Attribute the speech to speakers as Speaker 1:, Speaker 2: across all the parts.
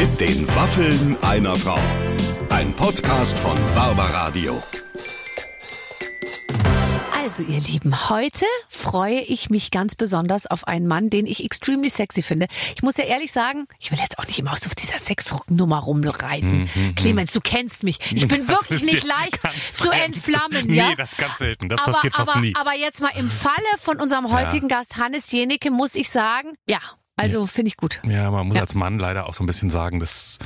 Speaker 1: Mit den Waffeln einer Frau. Ein Podcast von Barbaradio.
Speaker 2: Also, ihr Lieben, heute freue ich mich ganz besonders auf einen Mann, den ich extremely sexy finde. Ich muss ja ehrlich sagen, ich will jetzt auch nicht immer auf dieser Sexnummer rumreiten. Clemens, du kennst mich. Ich bin
Speaker 3: Das
Speaker 2: wirklich
Speaker 3: ist
Speaker 2: nicht leicht zu entflammen,
Speaker 3: Nee,
Speaker 2: ja?
Speaker 3: das ganz selten. Das
Speaker 2: aber,
Speaker 3: passiert fast
Speaker 2: aber,
Speaker 3: nie.
Speaker 2: aber jetzt mal im Falle von unserem heutigen Gast Hannes Jenecke muss ich sagen, ja, also finde ich gut.
Speaker 3: Ja, man muss
Speaker 2: Ja.
Speaker 3: als Mann leider auch so ein bisschen sagen, dass,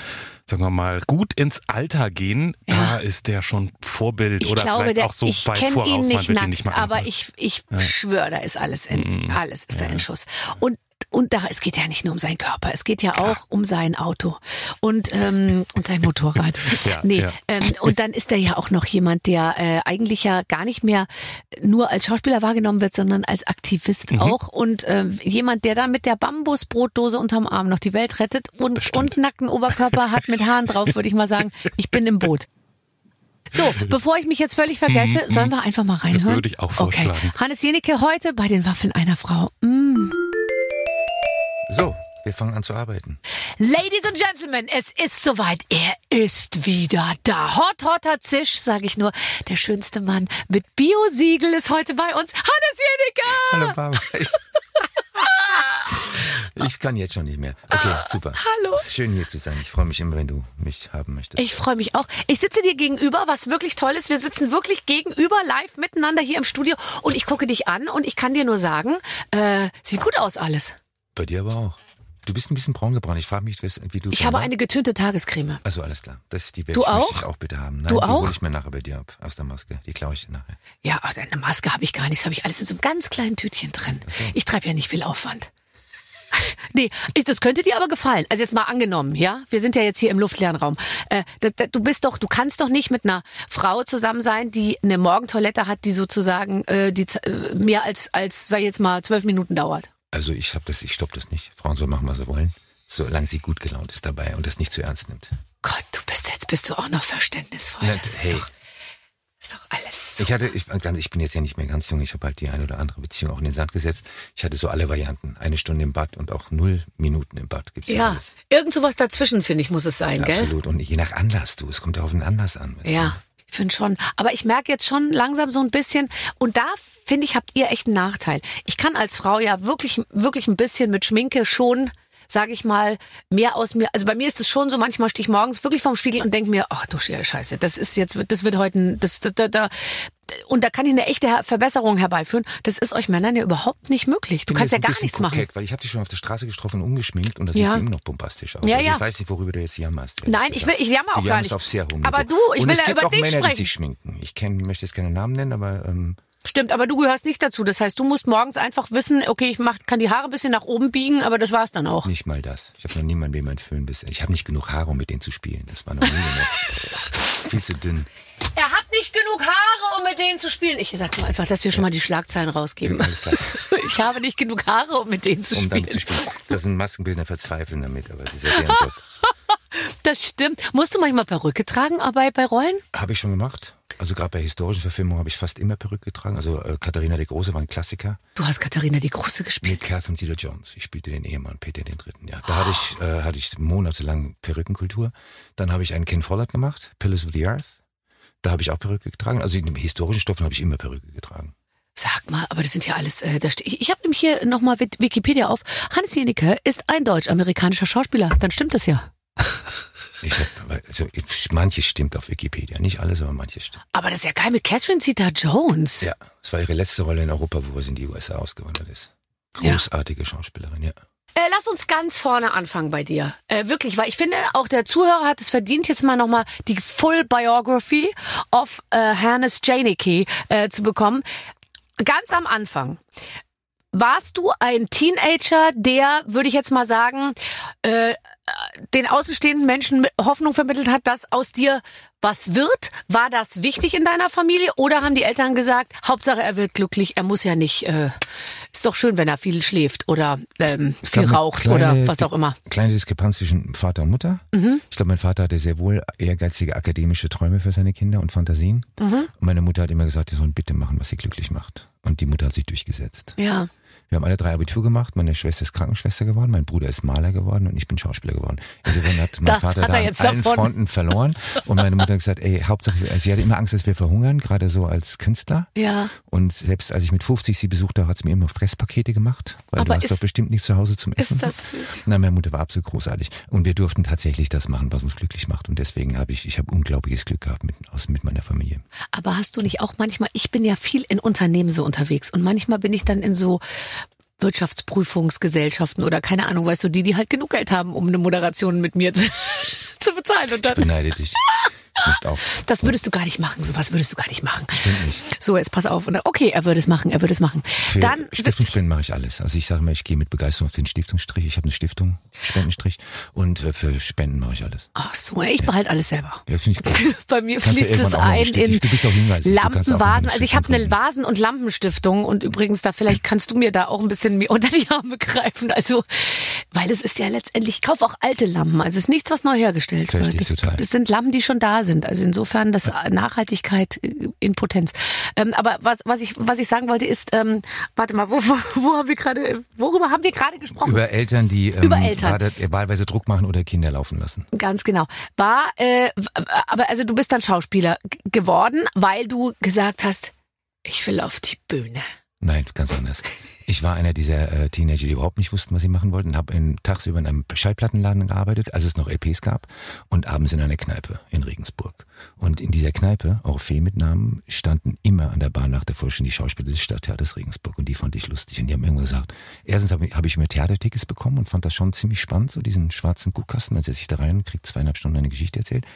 Speaker 3: sagen wir mal, gut ins Alter gehen,
Speaker 2: Ja.
Speaker 3: da ist der schon Vorbild
Speaker 2: Ich
Speaker 3: oder
Speaker 2: glaube,
Speaker 3: vielleicht
Speaker 2: der,
Speaker 3: auch so
Speaker 2: ich
Speaker 3: weit voraus,
Speaker 2: ihn
Speaker 3: man
Speaker 2: nicht
Speaker 3: wird ihn
Speaker 2: nackt,
Speaker 3: nicht mal
Speaker 2: aber
Speaker 3: anhören.
Speaker 2: ich, ich schwöre, da ist alles in, alles ist da in Schuss. Und und da, es geht ja nicht nur um seinen Körper, es geht ja auch um sein Auto und, ähm, und sein Motorrad.
Speaker 3: Ja,
Speaker 2: nee,
Speaker 3: ja.
Speaker 2: Ähm, und dann ist er ja auch noch jemand, der äh, eigentlich ja gar nicht mehr nur als Schauspieler wahrgenommen wird, sondern als Aktivist
Speaker 3: Mhm.
Speaker 2: auch. Und äh, jemand, der dann mit der Bambusbrotdose unterm Arm noch die Welt rettet und, und nackten Oberkörper hat mit Haaren drauf, würde ich mal sagen. Ich bin im Boot. So, bevor ich mich jetzt völlig vergesse, sollen wir einfach mal reinhören?
Speaker 3: Mhm, Würde ich auch vorschlagen.
Speaker 2: Okay. Hannes Jenecke heute bei den Waffeln einer Frau. Mm.
Speaker 4: So, wir fangen an zu arbeiten.
Speaker 2: Ladies and Gentlemen, es ist soweit. Er ist wieder da. Hot, hotter Zisch, sage ich nur. Der schönste Mann mit Biosiegel ist heute bei uns. Hannes Jenecke!
Speaker 4: Hallo, Barbara. Ich kann jetzt schon nicht mehr. Okay, super.
Speaker 2: Ah, hallo.
Speaker 4: Es ist schön hier zu sein. Ich freue mich immer, wenn du mich haben möchtest.
Speaker 2: Ich freue mich auch. Ich sitze dir gegenüber, was wirklich toll ist. Wir sitzen wirklich gegenüber live miteinander hier im Studio und ich gucke dich an und ich kann dir nur sagen, äh, sieht gut aus alles.
Speaker 4: Bei dir aber auch. Du bist ein bisschen braun gebrannt. Ich frage mich, wie du
Speaker 2: Ich habe eine getönte Tagescreme.
Speaker 4: Also alles klar. Das ist die Welt.
Speaker 2: Du
Speaker 4: Ich möchte
Speaker 2: auch?
Speaker 4: ich auch bitte haben. Nein,
Speaker 2: Du
Speaker 4: die
Speaker 2: auch?
Speaker 4: hole ich mir nachher bei dir ab. Aus der Maske. Die klaue ich dir nachher.
Speaker 2: Ja, ach, eine Maske habe ich gar nicht. Das habe ich alles in so einem ganz kleinen Tütchen drin. Ich treibe ja nicht viel Aufwand. Nee, ich, das könnte dir aber gefallen. Also jetzt mal angenommen, ja? Wir sind ja jetzt hier im luftleeren Raum. Äh, da, da, du bist doch, du kannst doch nicht mit einer Frau zusammen sein, die eine Morgentoilette hat, die sozusagen äh, die, äh, mehr als, als, sag ich jetzt mal, zwölf Minuten dauert.
Speaker 4: Also ich habe das, ich stopp das nicht. Frauen sollen machen, was sie wollen. Solange sie gut gelaunt ist dabei und das nicht zu ernst nimmt.
Speaker 2: Gott, du bist jetzt bist du auch noch verständnisvoll.
Speaker 4: Na,
Speaker 2: das ist
Speaker 4: hey.
Speaker 2: doch, ist doch alles so.
Speaker 4: Ich hatte, ich, ich bin jetzt ja nicht mehr ganz jung, ich habe halt die eine oder andere Beziehung auch in den Sand gesetzt. Ich hatte so alle Varianten. Eine Stunde im Bad und auch null Minuten im Bad gibt's ja,
Speaker 2: Ja,
Speaker 4: alles.
Speaker 2: irgend sowas dazwischen, finde ich, muss es sein,
Speaker 4: Ja,
Speaker 2: gell?
Speaker 4: absolut. Und je nach Anlass, du. Es kommt ja auf den Anlass an.
Speaker 2: Ja, ich finde schon. Aber ich merke jetzt schon langsam so ein bisschen, und da finde ich, habt ihr echt einen Nachteil. Ich kann als Frau ja wirklich, wirklich ein bisschen mit Schminke schon, sage ich mal, mehr aus mir. Also bei mir ist es schon so, manchmal stehe ich morgens wirklich vorm Spiegel und denke mir, ach du Scheiße, das ist jetzt, das wird heute, ein, das, da, da, und da kann ich eine echte Verbesserung herbeiführen. Das ist euch Männern ja überhaupt nicht möglich. Du kannst ja gar nichts machen.
Speaker 4: kokett, Weil ich habe dich schon auf der Straße getroffen, ungeschminkt und das
Speaker 2: Ja.
Speaker 4: sieht immer noch bombastisch aus.
Speaker 2: Ja,
Speaker 4: also
Speaker 2: ja.
Speaker 4: Ich weiß nicht, worüber du jetzt jammerst.
Speaker 2: Nein, ich will- ich jammer auch gar nicht.
Speaker 4: auf sehr hohem
Speaker 2: Aber du, ich
Speaker 4: und
Speaker 2: will
Speaker 4: es
Speaker 2: ja
Speaker 4: gibt
Speaker 2: über
Speaker 4: auch
Speaker 2: dich
Speaker 4: Männer,
Speaker 2: sprechen.
Speaker 4: die sich schminken. Ich kenn, möchte jetzt keine Namen nennen, aber ähm,
Speaker 2: Stimmt, aber du gehörst nicht dazu. Das heißt, du musst morgens einfach wissen, okay, ich mach, kann die Haare ein bisschen nach oben biegen, aber das war's dann auch.
Speaker 4: nicht mal das. Ich habe noch niemanden, dem mein Föhn bis. Ich habe nicht genug Haare, um mit denen zu spielen. Das war noch nie genug. Viel zu dünn.
Speaker 2: Er hat nicht genug Haare, um mit denen zu spielen. Ich sag nur einfach, dass wir schon mal die Schlagzeilen rausgeben.
Speaker 4: Alles klar.
Speaker 2: Ich habe nicht genug Haare, um mit denen zu
Speaker 4: Um
Speaker 2: spielen.
Speaker 4: damit zu spielen. Das sind Maskenbildner verzweifeln damit, aber es ist ja deren Job.
Speaker 2: Das stimmt. Musst du manchmal Perücke tragen äh, bei, bei Rollen?
Speaker 4: Habe ich schon gemacht. Also gerade bei historischen Verfilmungen habe ich fast immer Perücke getragen. Also äh, Katharina die Große war ein Klassiker.
Speaker 2: Du hast Katharina die Große
Speaker 4: Mit
Speaker 2: gespielt.
Speaker 4: Catherine Zeta-Jones. Ich spielte den Ehemann Peter den Dritten. Ja, da hatte ich äh, hatte ich monatelang Perückenkultur. Dann habe ich einen Ken Follett gemacht, Pillars of the Earth. Da habe ich auch Perücke getragen. Also in den historischen Stoffen habe ich immer Perücke getragen.
Speaker 2: Sag mal, aber das sind ja alles, äh, da ste- ich, ich habe nämlich hier nochmal Wikipedia auf. Hans Jenecke ist ein deutsch-amerikanischer Schauspieler. Dann stimmt das ja.
Speaker 4: Ich habe also manches stimmt auf Wikipedia, nicht alles, aber manches stimmt.
Speaker 2: Aber das ist ja geil mit Catherine Zeta-Jones.
Speaker 4: Ja, es war ihre letzte Rolle in Europa, wo sie in die USA ausgewandert ist.
Speaker 2: Ja.
Speaker 4: Großartige Schauspielerin, ja.
Speaker 2: Äh, lass uns ganz vorne anfangen bei dir. Äh, wirklich, weil ich finde, auch der Zuhörer hat es verdient, jetzt mal nochmal die Full Biography of äh, Hannes Janicki äh, zu bekommen. Ganz am Anfang. Warst du ein Teenager, der, würde ich jetzt mal sagen, äh, den außenstehenden Menschen Hoffnung vermittelt hat, dass aus dir was wird? War das wichtig in deiner Familie? Oder haben die Eltern gesagt, Hauptsache er wird glücklich, er muss ja nicht, äh, ist doch schön, wenn er viel schläft oder ähm, viel raucht
Speaker 4: kleine
Speaker 2: oder was auch immer.
Speaker 4: Kleine Diskrepanz zwischen Vater und Mutter.
Speaker 2: Mhm.
Speaker 4: Ich glaube, mein Vater hatte sehr wohl ehrgeizige akademische Träume für seine Kinder und Fantasien.
Speaker 2: Mhm.
Speaker 4: Und meine Mutter hat immer gesagt, sie sollen bitte machen, was sie glücklich macht. Und die Mutter hat sich durchgesetzt.
Speaker 2: Ja.
Speaker 4: Wir haben alle drei Abitur gemacht. Meine Schwester ist Krankenschwester geworden, mein Bruder ist Maler geworden und ich bin Schauspieler geworden. Insofern hat mein
Speaker 2: Das
Speaker 4: Vater
Speaker 2: hat
Speaker 4: da an allen
Speaker 2: davon.
Speaker 4: Fronten verloren. Und meine Mutter hat gesagt, ey, Hauptsache, sie hatte immer Angst, dass wir verhungern, gerade so als Künstler.
Speaker 2: Ja.
Speaker 4: Und selbst als ich mit 50 sie besucht habe, hat sie mir immer Fresspakete gemacht, weil
Speaker 2: Aber
Speaker 4: du hast
Speaker 2: ist-
Speaker 4: doch bestimmt nichts zu Hause zum Essen.
Speaker 2: Ist das süß?
Speaker 4: Na, meine Mutter war absolut großartig. Und wir durften tatsächlich das machen, was uns glücklich macht. Und deswegen habe ich, ich habe unglaubliches Glück gehabt mit, aus, mit meiner Familie.
Speaker 2: Aber hast du nicht auch manchmal, ich bin ja viel in Unternehmen so unterwegs und manchmal bin ich dann in so Wirtschaftsprüfungsgesellschaften oder keine Ahnung, weißt du, die, die halt genug Geld haben, um eine Moderation mit mir zu, zu bezahlen. Und
Speaker 4: Ich
Speaker 2: dann,
Speaker 4: beneide dich. Auch.
Speaker 2: das würdest du gar nicht machen, sowas würdest du gar nicht machen.
Speaker 4: Stimmt nicht.
Speaker 2: So, jetzt pass auf. Und dann, okay, er würde es machen, er würde es machen.
Speaker 4: Für
Speaker 2: dann
Speaker 4: Stiftungsspenden mache ich alles. Also ich sage mal, ich gehe mit Begeisterung auf den Stiftungsstrich. Ich habe eine Stiftung, Spendenstrich. Und äh, für Spenden mache ich alles.
Speaker 2: ach so, ich behalte alles selber.
Speaker 4: Ja, finde ich gut.
Speaker 2: Bei mir
Speaker 4: Kannst
Speaker 2: fließt es ein in Lampenvasen. Also ich habe eine. Vasen- und Lampenstiftung und übrigens da vielleicht kannst du mir da auch ein bisschen mir unter die Arme greifen. Also, weil es ist ja letztendlich, ich kaufe auch alte Lampen. Also es ist nichts, was neu hergestellt
Speaker 4: Verstehe
Speaker 2: wird. das sind Lampen, die schon da sind. Also insofern das Nachhaltigkeit äh, in Potenz. Ähm, aber was, was ich, was ich sagen wollte ist, ähm, warte mal, wo, wo, wo haben wir gerade, worüber haben wir gerade gesprochen?
Speaker 4: Über Eltern, die ähm,
Speaker 2: Über Eltern.
Speaker 4: äh, wahlweise Druck machen oder Kinder laufen lassen.
Speaker 2: Ganz genau. War, äh, aber also du bist dann Schauspieler geworden, weil du gesagt hast, ich will auf die Bühne.
Speaker 4: Nein, ganz anders. Ich war einer dieser äh, Teenager, die überhaupt nicht wussten, was sie machen wollten. Habe tagsüber in einem Schallplattenladen gearbeitet, als es noch LPs gab, und abends in einer Kneipe in Regensburg. Und in dieser Kneipe, auch Fee mit Namen, standen immer an der Bahn nach der Vollständigen die Schauspieler des Stadttheaters Regensburg. Und die fand ich lustig. Und die haben irgendwann gesagt, erstens habe ich, hab ich mir Theatertickets bekommen und fand das schon ziemlich spannend, so diesen schwarzen Guckkasten. Dann setze ich da rein krieg zweieinhalb Stunden eine Geschichte erzählt.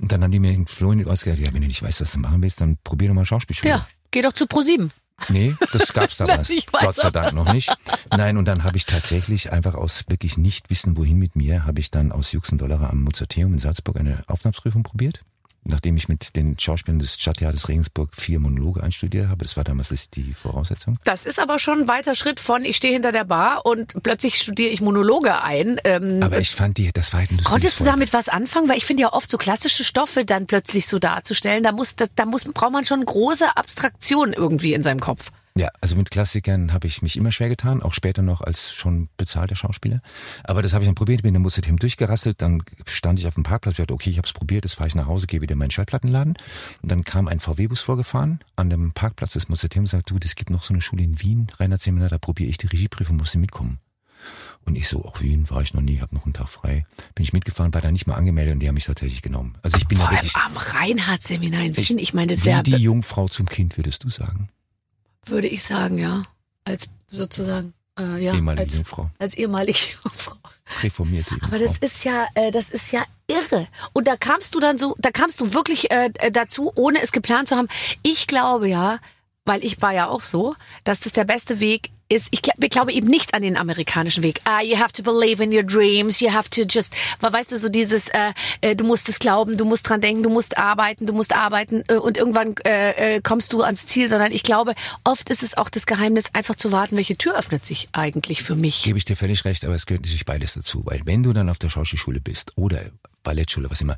Speaker 4: Und dann haben die mir in Ohren gesagt, ja, wenn du nicht weißt, was du machen willst, dann probier doch mal Schauspielschule.
Speaker 2: Ja, geh doch zu ProSieben.
Speaker 4: Nee, das gab's damals. Gott sei. Dank noch nicht. Nein, und dann habe ich tatsächlich einfach aus wirklich nicht wissen, wohin mit mir, habe ich dann aus Juxendollerer am Mozarteum in Salzburg eine Aufnahmeprüfung probiert. Nachdem ich mit den Schauspielern des Stadttheaters Regensburg vier Monologe einstudiert habe, das war damals die Voraussetzung.
Speaker 2: Das ist aber schon ein weiter Schritt von, ich stehe hinter der Bar und plötzlich studiere ich Monologe ein. Ähm,
Speaker 4: Aber ich fand die, das war halt ein
Speaker 2: Konntest du damit was anfangen? Weil ich finde ja oft so klassische Stoffe dann plötzlich so darzustellen, da muss, das, da muss, braucht man schon große Abstraktion irgendwie in seinem Kopf.
Speaker 4: Ja, also mit Klassikern habe ich mich immer schwer getan, auch später noch als schon bezahlter Schauspieler. Aber das habe ich dann probiert, bin in der Museum durchgerasselt, dann stand ich auf dem Parkplatz, ich dachte, okay, ich habe es probiert, jetzt fahre ich nach Hause, gehe wieder in meinen Schallplattenladen. Und dann kam ein VW-Bus vorgefahren an dem Parkplatz des und sagt, du, es gibt noch so eine Schule in Wien, Reinhard Seminar, da probiere ich die Regieprüfung, musst du mitkommen. Und ich so, auch Wien war ich noch nie, habe noch einen Tag frei. Bin ich mitgefahren, war da nicht mal angemeldet und die haben mich tatsächlich genommen. Also ich bin
Speaker 2: Vor
Speaker 4: da
Speaker 2: allem
Speaker 4: wirklich
Speaker 2: am Reinhardt-Seminar in
Speaker 4: Ich-
Speaker 2: Wien. Ich meine, das ist ja,
Speaker 4: die Jungfrau zum Kind, würdest du sagen.
Speaker 2: Würde ich sagen, ja. Als sozusagen, äh, ja,
Speaker 4: Ehemalige
Speaker 2: als,
Speaker 4: Jungfrau.
Speaker 2: als ehemalige Jungfrau.
Speaker 4: Reformierte
Speaker 2: Aber
Speaker 4: Jungfrau.
Speaker 2: das ist ja, äh, das ist ja irre. Und da kamst du dann so, da kamst du wirklich äh, äh, dazu, ohne es geplant zu haben. Ich glaube ja, weil ich war ja auch so, dass das der beste Weg ist. Ich, ich glaube eben nicht an den amerikanischen Weg. Ah, you have to believe in your dreams. You have to just, weißt du so dieses, äh, äh, du musst es glauben, du musst dran denken, du musst arbeiten, du musst arbeiten äh, und irgendwann äh, äh, kommst du ans Ziel. Sondern ich glaube, oft ist es auch das Geheimnis, einfach zu warten, welche Tür öffnet sich eigentlich für mich.
Speaker 4: Gebe ich dir völlig recht, aber es gehört natürlich beides dazu. Weil wenn du dann auf der Schauspielschule bist oder Ballettschule, was immer,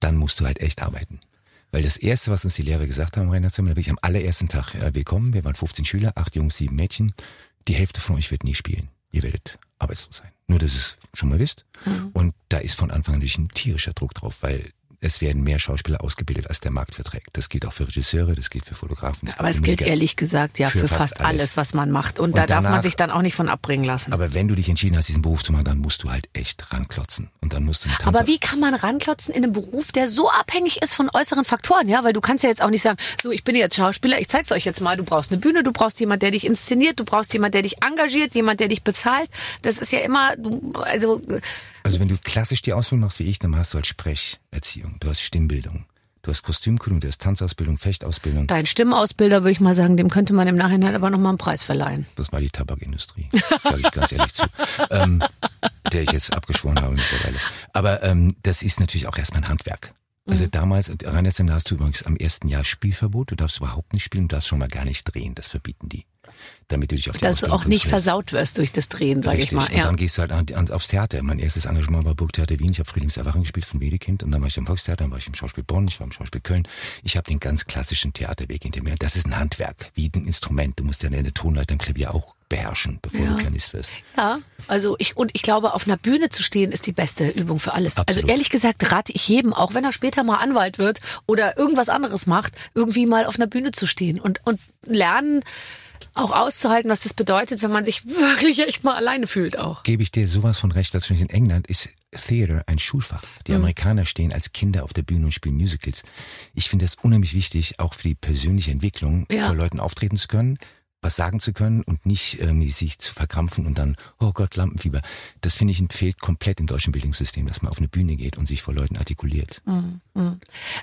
Speaker 4: dann musst du halt echt arbeiten. Weil das Erste, was uns die Lehrer gesagt haben, Rainer Zimmer, wirklich am allerersten Tag, ja, wir kommen, wir waren 15 Schüler, acht Jungs, sieben Mädchen, die Hälfte von euch wird nie spielen. Ihr werdet arbeitslos sein. Nur, dass ihr es schon mal wisst. Und da ist von Anfang an natürlich ein tierischer Druck drauf, weil es werden mehr Schauspieler ausgebildet, als der Markt verträgt. Das gilt auch für Regisseure, das gilt für Fotografen.
Speaker 2: Aber es gilt ehrlich gesagt ja für,
Speaker 4: Für
Speaker 2: fast,
Speaker 4: fast
Speaker 2: alles.
Speaker 4: alles.
Speaker 2: was man macht. Und,
Speaker 4: Und
Speaker 2: da darf man
Speaker 4: danach-
Speaker 2: sich dann auch nicht von abbringen lassen.
Speaker 4: Aber wenn du dich entschieden hast, diesen Beruf zu machen, dann musst du halt echt ranklotzen. Und dann musst du
Speaker 2: Aber wie kann man ranklotzen in einem Beruf, der so abhängig ist von äußeren Faktoren, ja? Weil du kannst ja jetzt auch nicht sagen, so, ich bin jetzt Schauspieler, ich zeig's euch jetzt mal, du brauchst eine Bühne, du brauchst jemand, der dich inszeniert, du brauchst jemand, der dich engagiert, jemand, der dich bezahlt. Das ist ja immer, also,
Speaker 4: Also wenn du klassisch die Ausbildung machst wie ich, dann hast du halt Sprecherziehung, du hast Stimmbildung, du hast Kostümkunde, du hast Tanzausbildung, Fechtausbildung.
Speaker 2: dein Stimmausbilder, würde ich mal sagen, dem könnte man im Nachhinein aber nochmal einen Preis verleihen.
Speaker 4: Das war die Tabakindustrie, sage ich ganz ehrlich zu, ähm, der ich jetzt abgeschworen habe mittlerweile. Aber ähm, das ist natürlich auch erstmal ein Handwerk. Also damals, Rainer Zimmer, hast du übrigens am ersten Jahr Spielverbot. Du darfst überhaupt nicht spielen, du darfst schon mal gar nicht drehen. Das verbieten die. Damit du dich auf die
Speaker 2: Dass du auch nicht
Speaker 4: konzentrierst.
Speaker 2: versaut wirst durch das Drehen, sage ich mal.
Speaker 4: Und
Speaker 2: Ja.
Speaker 4: dann gehst du halt an, an, aufs Theater. Mein erstes Engagement war Burgtheater Wien. Ich habe Frühlingserwachen gespielt von Wedekind. Und dann war ich im Volkstheater, dann war ich im Schauspiel Bonn, ich war im Schauspiel Köln. Ich habe den ganz klassischen Theaterweg hinter mir. Das ist ein Handwerk, wie ein Instrument. Du musst ja eine Tonleiter im Klavier auch beherrschen, bevor
Speaker 2: Ja.
Speaker 4: du Pianist wirst.
Speaker 2: Ja, also ich und ich glaube, auf einer Bühne zu stehen ist die beste Übung für alles.
Speaker 4: Absolut.
Speaker 2: Also ehrlich gesagt rate ich jedem, auch wenn er später mal Anwalt wird oder irgendwas anderes macht, irgendwie mal auf einer Bühne zu stehen und und lernen auch auszuhalten, was das bedeutet, wenn man sich wirklich echt mal alleine fühlt auch.
Speaker 4: Gebe ich dir sowas von recht, was in England ist Theater ein Schulfach.
Speaker 2: Mhm.
Speaker 4: Die Amerikaner stehen als Kinder auf der Bühne und spielen Musicals. Ich finde das unheimlich wichtig, auch für die persönliche Entwicklung,
Speaker 2: Ja.
Speaker 4: vor Leuten auftreten zu können, was sagen zu können und nicht irgendwie sich zu verkrampfen und dann, oh Gott, Lampenfieber. Das finde ich fehlt komplett im deutschen Bildungssystem, dass man auf eine Bühne geht und sich vor Leuten artikuliert.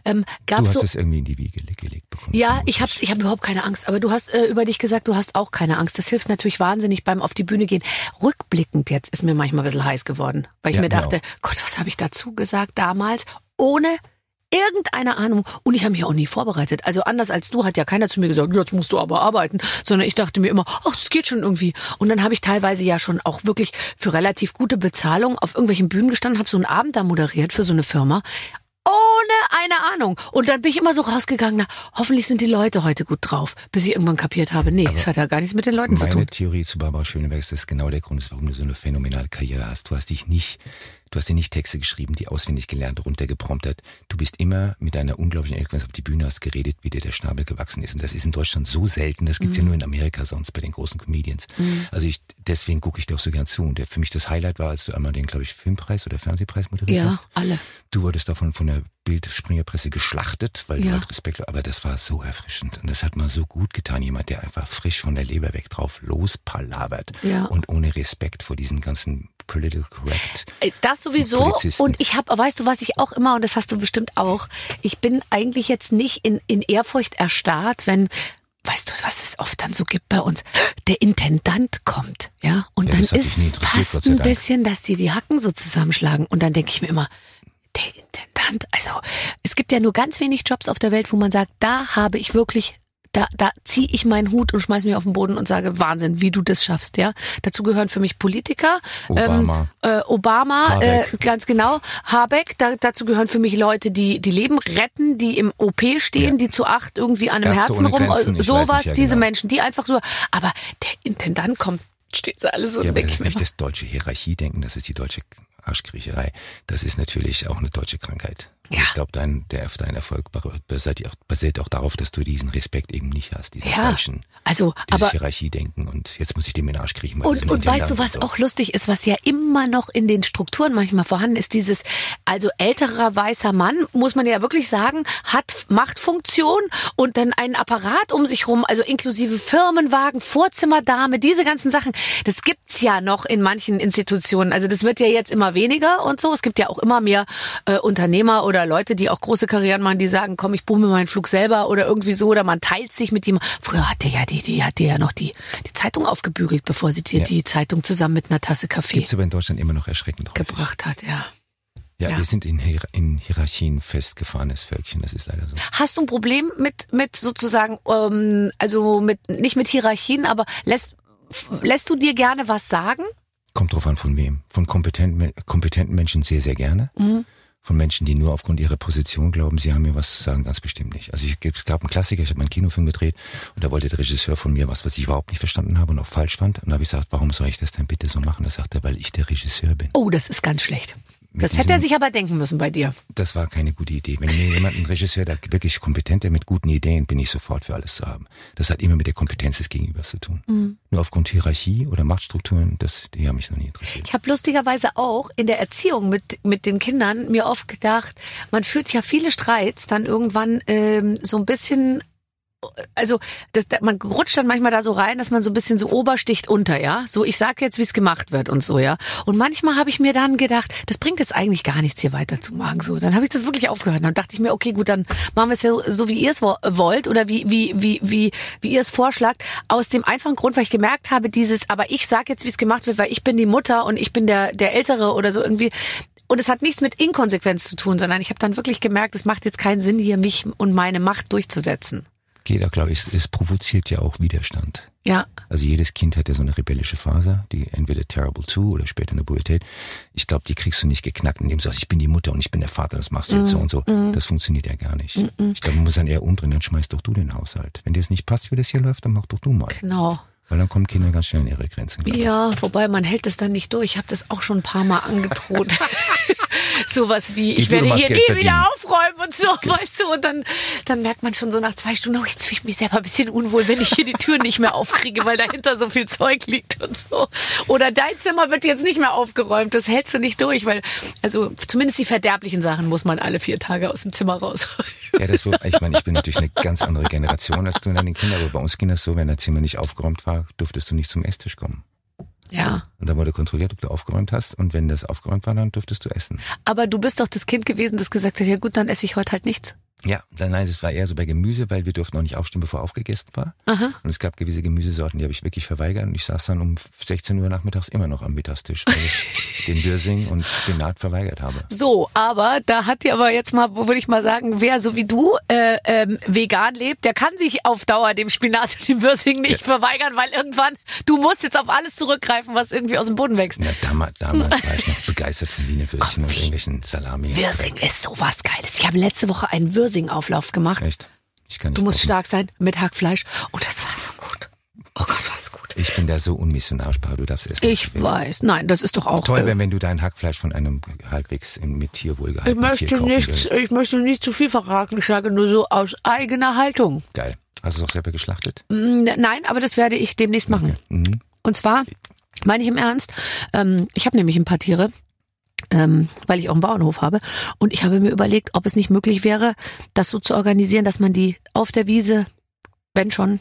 Speaker 2: Ähm,
Speaker 4: Du hast
Speaker 2: so
Speaker 4: das irgendwie in die Wiege ge- gelegt bekommen.
Speaker 2: Ja, ich hab's, ich habe überhaupt keine Angst. Aber du hast äh, über dich gesagt, du hast auch keine Angst. Das hilft natürlich wahnsinnig beim auf die Bühne gehen. Rückblickend jetzt ist mir manchmal ein bisschen heiß geworden, weil ich
Speaker 4: Ja,
Speaker 2: mir
Speaker 4: mir
Speaker 2: dachte, Gott, was habe ich dazu gesagt damals, ohne irgendeine Ahnung. Und ich habe mich auch nie vorbereitet. Also anders als du hat ja keiner zu mir gesagt, jetzt musst du aber arbeiten, sondern ich dachte mir immer, ach, das geht schon irgendwie. Und dann habe ich teilweise ja schon auch wirklich für relativ gute Bezahlung auf irgendwelchen Bühnen gestanden, habe so einen Abend da moderiert für so eine Firma ohne eine Ahnung. Und dann bin ich immer so rausgegangen, na, hoffentlich sind die Leute heute gut drauf, bis ich irgendwann kapiert habe, nee, es hat ja gar nichts mit den Leuten zu
Speaker 4: Meine
Speaker 2: tun.
Speaker 4: Theorie zu Barbara Schöneberg ist, das ist genau der Grund, warum du so eine phänomenale Karriere hast. Du hast dich nicht, du hast dir nicht Texte geschrieben, die auswendig gelernt, runtergepromptet. Du bist immer mit einer unglaublichen Eloquenz auf die Bühne, hast geredet, wie dir der Schnabel gewachsen ist. Und das ist in Deutschland so selten. Das gibt's ja nur in Amerika sonst bei den großen Comedians. Also ich, deswegen gucke ich dir auch so gern zu. Und der, für mich das Highlight war, als du einmal den, glaube ich, Filmpreis oder Fernsehpreis moderiert
Speaker 2: Ja,
Speaker 4: hast.
Speaker 2: alle.
Speaker 4: Du wurdest davon von der Bildspringerpresse geschlachtet, weil
Speaker 2: Ja.
Speaker 4: du halt Respekt, aber das war so erfrischend und das hat mal so gut getan, jemand, der einfach frisch von der Leber weg drauf lospalabert
Speaker 2: Ja.
Speaker 4: und ohne Respekt vor diesen ganzen political correct.
Speaker 2: Äh, Das sowieso. Und ich habe, weißt du, was ich auch immer, und das hast du bestimmt auch, ich bin eigentlich jetzt nicht in, in Ehrfurcht erstarrt, wenn, weißt du, was es oft dann so gibt bei uns, der Intendant kommt, ja, und
Speaker 4: Ja,
Speaker 2: dann ist fast ein bisschen, dass die die Hacken so zusammenschlagen. Und dann denke ich mir immer, der Intendant, also es gibt ja nur ganz wenig Jobs auf der Welt, wo man sagt, da habe ich wirklich da, da ziehe ich meinen Hut und schmeiß mich auf den Boden und sage, Wahnsinn, wie du das schaffst, ja. Dazu gehören für mich Politiker,
Speaker 4: Obama.
Speaker 2: ähm, äh, Obama, äh, ganz genau, Habeck, da, dazu gehören für mich Leute, die die Leben retten, die im OP stehen,
Speaker 4: Ja.
Speaker 2: die zu acht irgendwie an einem
Speaker 4: Ärzte
Speaker 2: Herzen rum,
Speaker 4: Grenzen,
Speaker 2: sowas,
Speaker 4: ja,
Speaker 2: diese
Speaker 4: genau.
Speaker 2: Menschen, die einfach so, aber der Intendant kommt, steht so alles so,
Speaker 4: Ja,
Speaker 2: und
Speaker 4: aber das
Speaker 2: ich
Speaker 4: ist nicht das deutsche Hierarchiedenken, das ist die deutsche Arschkriecherei. Das ist natürlich auch eine deutsche Krankheit. Und
Speaker 2: Ja.
Speaker 4: Ich glaube, dein, der, dein Erfolg basiert auch, basiert auch darauf, dass du diesen Respekt eben nicht hast, diesen
Speaker 2: Ja,
Speaker 4: falschen,
Speaker 2: also,
Speaker 4: dieses
Speaker 2: aber
Speaker 4: Hierarchiedenken und jetzt muss ich den weil wir
Speaker 2: Und, und weißt du, was
Speaker 4: so.
Speaker 2: auch lustig ist, was ja immer noch in den Strukturen manchmal vorhanden ist, dieses, also älterer weißer Mann, muss man ja wirklich sagen, hat Machtfunktion und dann einen Apparat um sich rum, also inklusive Firmenwagen, Vorzimmerdame, diese ganzen Sachen, das gibt's ja noch in manchen Institutionen. Also das wird ja jetzt immer weniger und so. Es gibt ja auch immer mehr äh, Unternehmer oder Leute, die auch große Karrieren machen, die sagen, komm, ich buche mir meinen Flug selber oder irgendwie so, oder man teilt sich mit jemandem. Früher hatte ja die, die hatte ja noch die, die Zeitung aufgebügelt, bevor sie dir
Speaker 4: Ja.
Speaker 2: die Zeitung zusammen mit einer Tasse Kaffee
Speaker 4: Gibt's aber in Deutschland immer noch erschreckend häufig.
Speaker 2: gebracht hat, ja.
Speaker 4: Ja,
Speaker 2: Ja.
Speaker 4: wir sind in, Hier in Hierarchien festgefahrenes Völkchen, das ist leider so.
Speaker 2: Hast du ein Problem mit, mit sozusagen, ähm, also mit, nicht mit Hierarchien, aber lässt, lässt du dir gerne was sagen?
Speaker 4: Kommt drauf an, von wem. Von kompetenten, kompetenten Menschen sehr, sehr gerne.
Speaker 2: Mhm.
Speaker 4: Von Menschen, die nur aufgrund ihrer Position glauben, sie haben mir was zu sagen, ganz bestimmt nicht. Also ich, es gab einen Klassiker, ich habe einen Kinofilm gedreht und da wollte der Regisseur von mir was, was ich überhaupt nicht verstanden habe und auch falsch fand. Und da habe ich gesagt, warum soll ich das denn bitte so machen? Da sagt er, weil ich der Regisseur bin.
Speaker 2: Oh, das ist ganz schlecht. Das hätte er sich aber denken müssen bei dir.
Speaker 4: Das war keine gute Idee. Wenn mir jemand, ein Regisseur, der wirklich kompetent, der mit guten Ideen, bin ich sofort für alles zu haben. Das hat immer mit der Kompetenz des Gegenübers zu tun.
Speaker 2: Mhm.
Speaker 4: Nur aufgrund Hierarchie oder Machtstrukturen, das, die haben mich noch nie interessiert.
Speaker 2: Ich habe lustigerweise auch in der Erziehung mit, mit den Kindern mir oft gedacht, man führt ja viele Streits dann irgendwann ähm, so ein bisschen also das, man rutscht dann manchmal da so rein, dass man so ein bisschen so obersticht unter, ja. So, ich sag jetzt, wie es gemacht wird und so, ja. Und manchmal habe ich mir dann gedacht, das bringt jetzt eigentlich gar nichts, hier weiterzumachen. So, dann habe ich das wirklich aufgehört. Dann dachte ich mir, okay, gut, dann machen wir es ja so, wie ihr es wo- wollt oder wie wie wie wie wie ihr es vorschlagt. Aus dem einfachen Grund, weil ich gemerkt habe, dieses, aber ich sag jetzt, wie es gemacht wird, weil ich bin die Mutter und ich bin der der Ältere oder so irgendwie. Und es hat nichts mit Inkonsequenz zu tun, sondern ich habe dann wirklich gemerkt, es macht jetzt keinen Sinn, hier mich und meine Macht durchzusetzen.
Speaker 4: Geht auch, glaube ich, es, es provoziert ja auch Widerstand.
Speaker 2: Ja,
Speaker 4: Also jedes Kind hat ja so eine rebellische Phase, die entweder Terrible 2 oder später in der Pubertät. Ich glaube, die kriegst du nicht geknackt, indem du sagst, ich bin die Mutter und ich bin der Vater, das machst du jetzt so und so. Das funktioniert ja gar nicht. Ich glaube, man muss dann eher umdrehen, dann schmeiß doch du den Haushalt. Wenn dir es nicht passt, wie das hier läuft, dann mach doch du mal.
Speaker 2: genau.
Speaker 4: Weil dann kommen Kinder ganz schnell in ihre Grenzen.
Speaker 2: Ja, wobei man hält es dann nicht durch. Ich habe das auch schon ein paar Mal angedroht. Sowas wie, ich,
Speaker 4: Ich
Speaker 2: werde hier
Speaker 4: Geld
Speaker 2: nie
Speaker 4: verdienen.
Speaker 2: wieder aufräumen und so, weißt du. Und dann, dann merkt man schon so nach zwei Stunden, oh, jetzt fühle ich mich selber ein bisschen unwohl, wenn ich hier die Tür nicht mehr aufkriege, weil dahinter so viel Zeug liegt und so. Oder dein Zimmer wird jetzt nicht mehr aufgeräumt. Das hältst du nicht durch, weil, also zumindest die verderblichen Sachen muss man alle vier Tage aus dem Zimmer raus.
Speaker 4: Ja, das, wo- ich meine, ich bin natürlich eine ganz andere Generation als du und deine Kinder, aber bei uns ging das so, wenn dein Zimmer nicht aufgeräumt war, durftest du nicht zum Esstisch kommen.
Speaker 2: Ja.
Speaker 4: Und dann wurde kontrolliert, ob du aufgeräumt hast. Und wenn das aufgeräumt war, dann durftest du essen.
Speaker 2: Aber du bist doch das Kind gewesen, das gesagt hat, ja gut, dann esse ich heute halt nichts.
Speaker 4: Ja, nein, es war eher so bei Gemüse, weil wir durften auch nicht aufstehen, bevor aufgegessen war.
Speaker 2: Aha.
Speaker 4: Und es gab gewisse Gemüsesorten, die habe ich wirklich verweigert. Und ich saß dann um 16 Uhr nachmittags immer noch am Mittagstisch, weil ich den Würsing und Spinat verweigert habe.
Speaker 2: So, aber da hat dir aber jetzt mal, wo würde ich mal sagen, wer so wie du äh, ähm, vegan lebt, der kann sich auf Dauer dem Spinat und dem Würsing nicht verweigern, weil irgendwann, du musst jetzt auf alles zurückgreifen, was irgendwie aus dem Boden wächst.
Speaker 4: Ja, damals, damals war ich noch begeistert von Wiener Würstchen und irgendwelchen Salami.
Speaker 2: Würsing ist sowas Geiles. Ich habe letzte Woche einen Würsing-Auflauf gemacht.
Speaker 4: Echt? Ich kann nicht
Speaker 2: Du musst
Speaker 4: kochen.
Speaker 2: stark sein mit Hackfleisch und das war so gut. Oh Gott, war das gut.
Speaker 4: Ich bin da so unmissionarisch, Paul, du darfst essen.
Speaker 2: Ich
Speaker 4: willst.
Speaker 2: weiß. Nein, das ist doch auch.
Speaker 4: Toll
Speaker 2: äh,
Speaker 4: wäre, wenn du dein Hackfleisch von einem halbwegs mit Tierwohl
Speaker 2: ich
Speaker 4: gehaltenen Tier
Speaker 2: möchte
Speaker 4: kaufen
Speaker 2: nicht,
Speaker 4: würdest.
Speaker 2: ich möchte nicht zu viel verraten. Ich sage nur so aus eigener Haltung.
Speaker 4: Geil. Hast du es auch selber geschlachtet?
Speaker 2: Mm, Nein, aber das werde ich demnächst machen.
Speaker 4: Mhm.
Speaker 2: Und zwar, meine ich im Ernst, ähm, ich habe nämlich ein paar Tiere, ähm, weil ich auch einen Bauernhof habe. Und ich habe mir überlegt, ob es nicht möglich wäre, das so zu organisieren, dass man die auf der Wiese, wenn schon,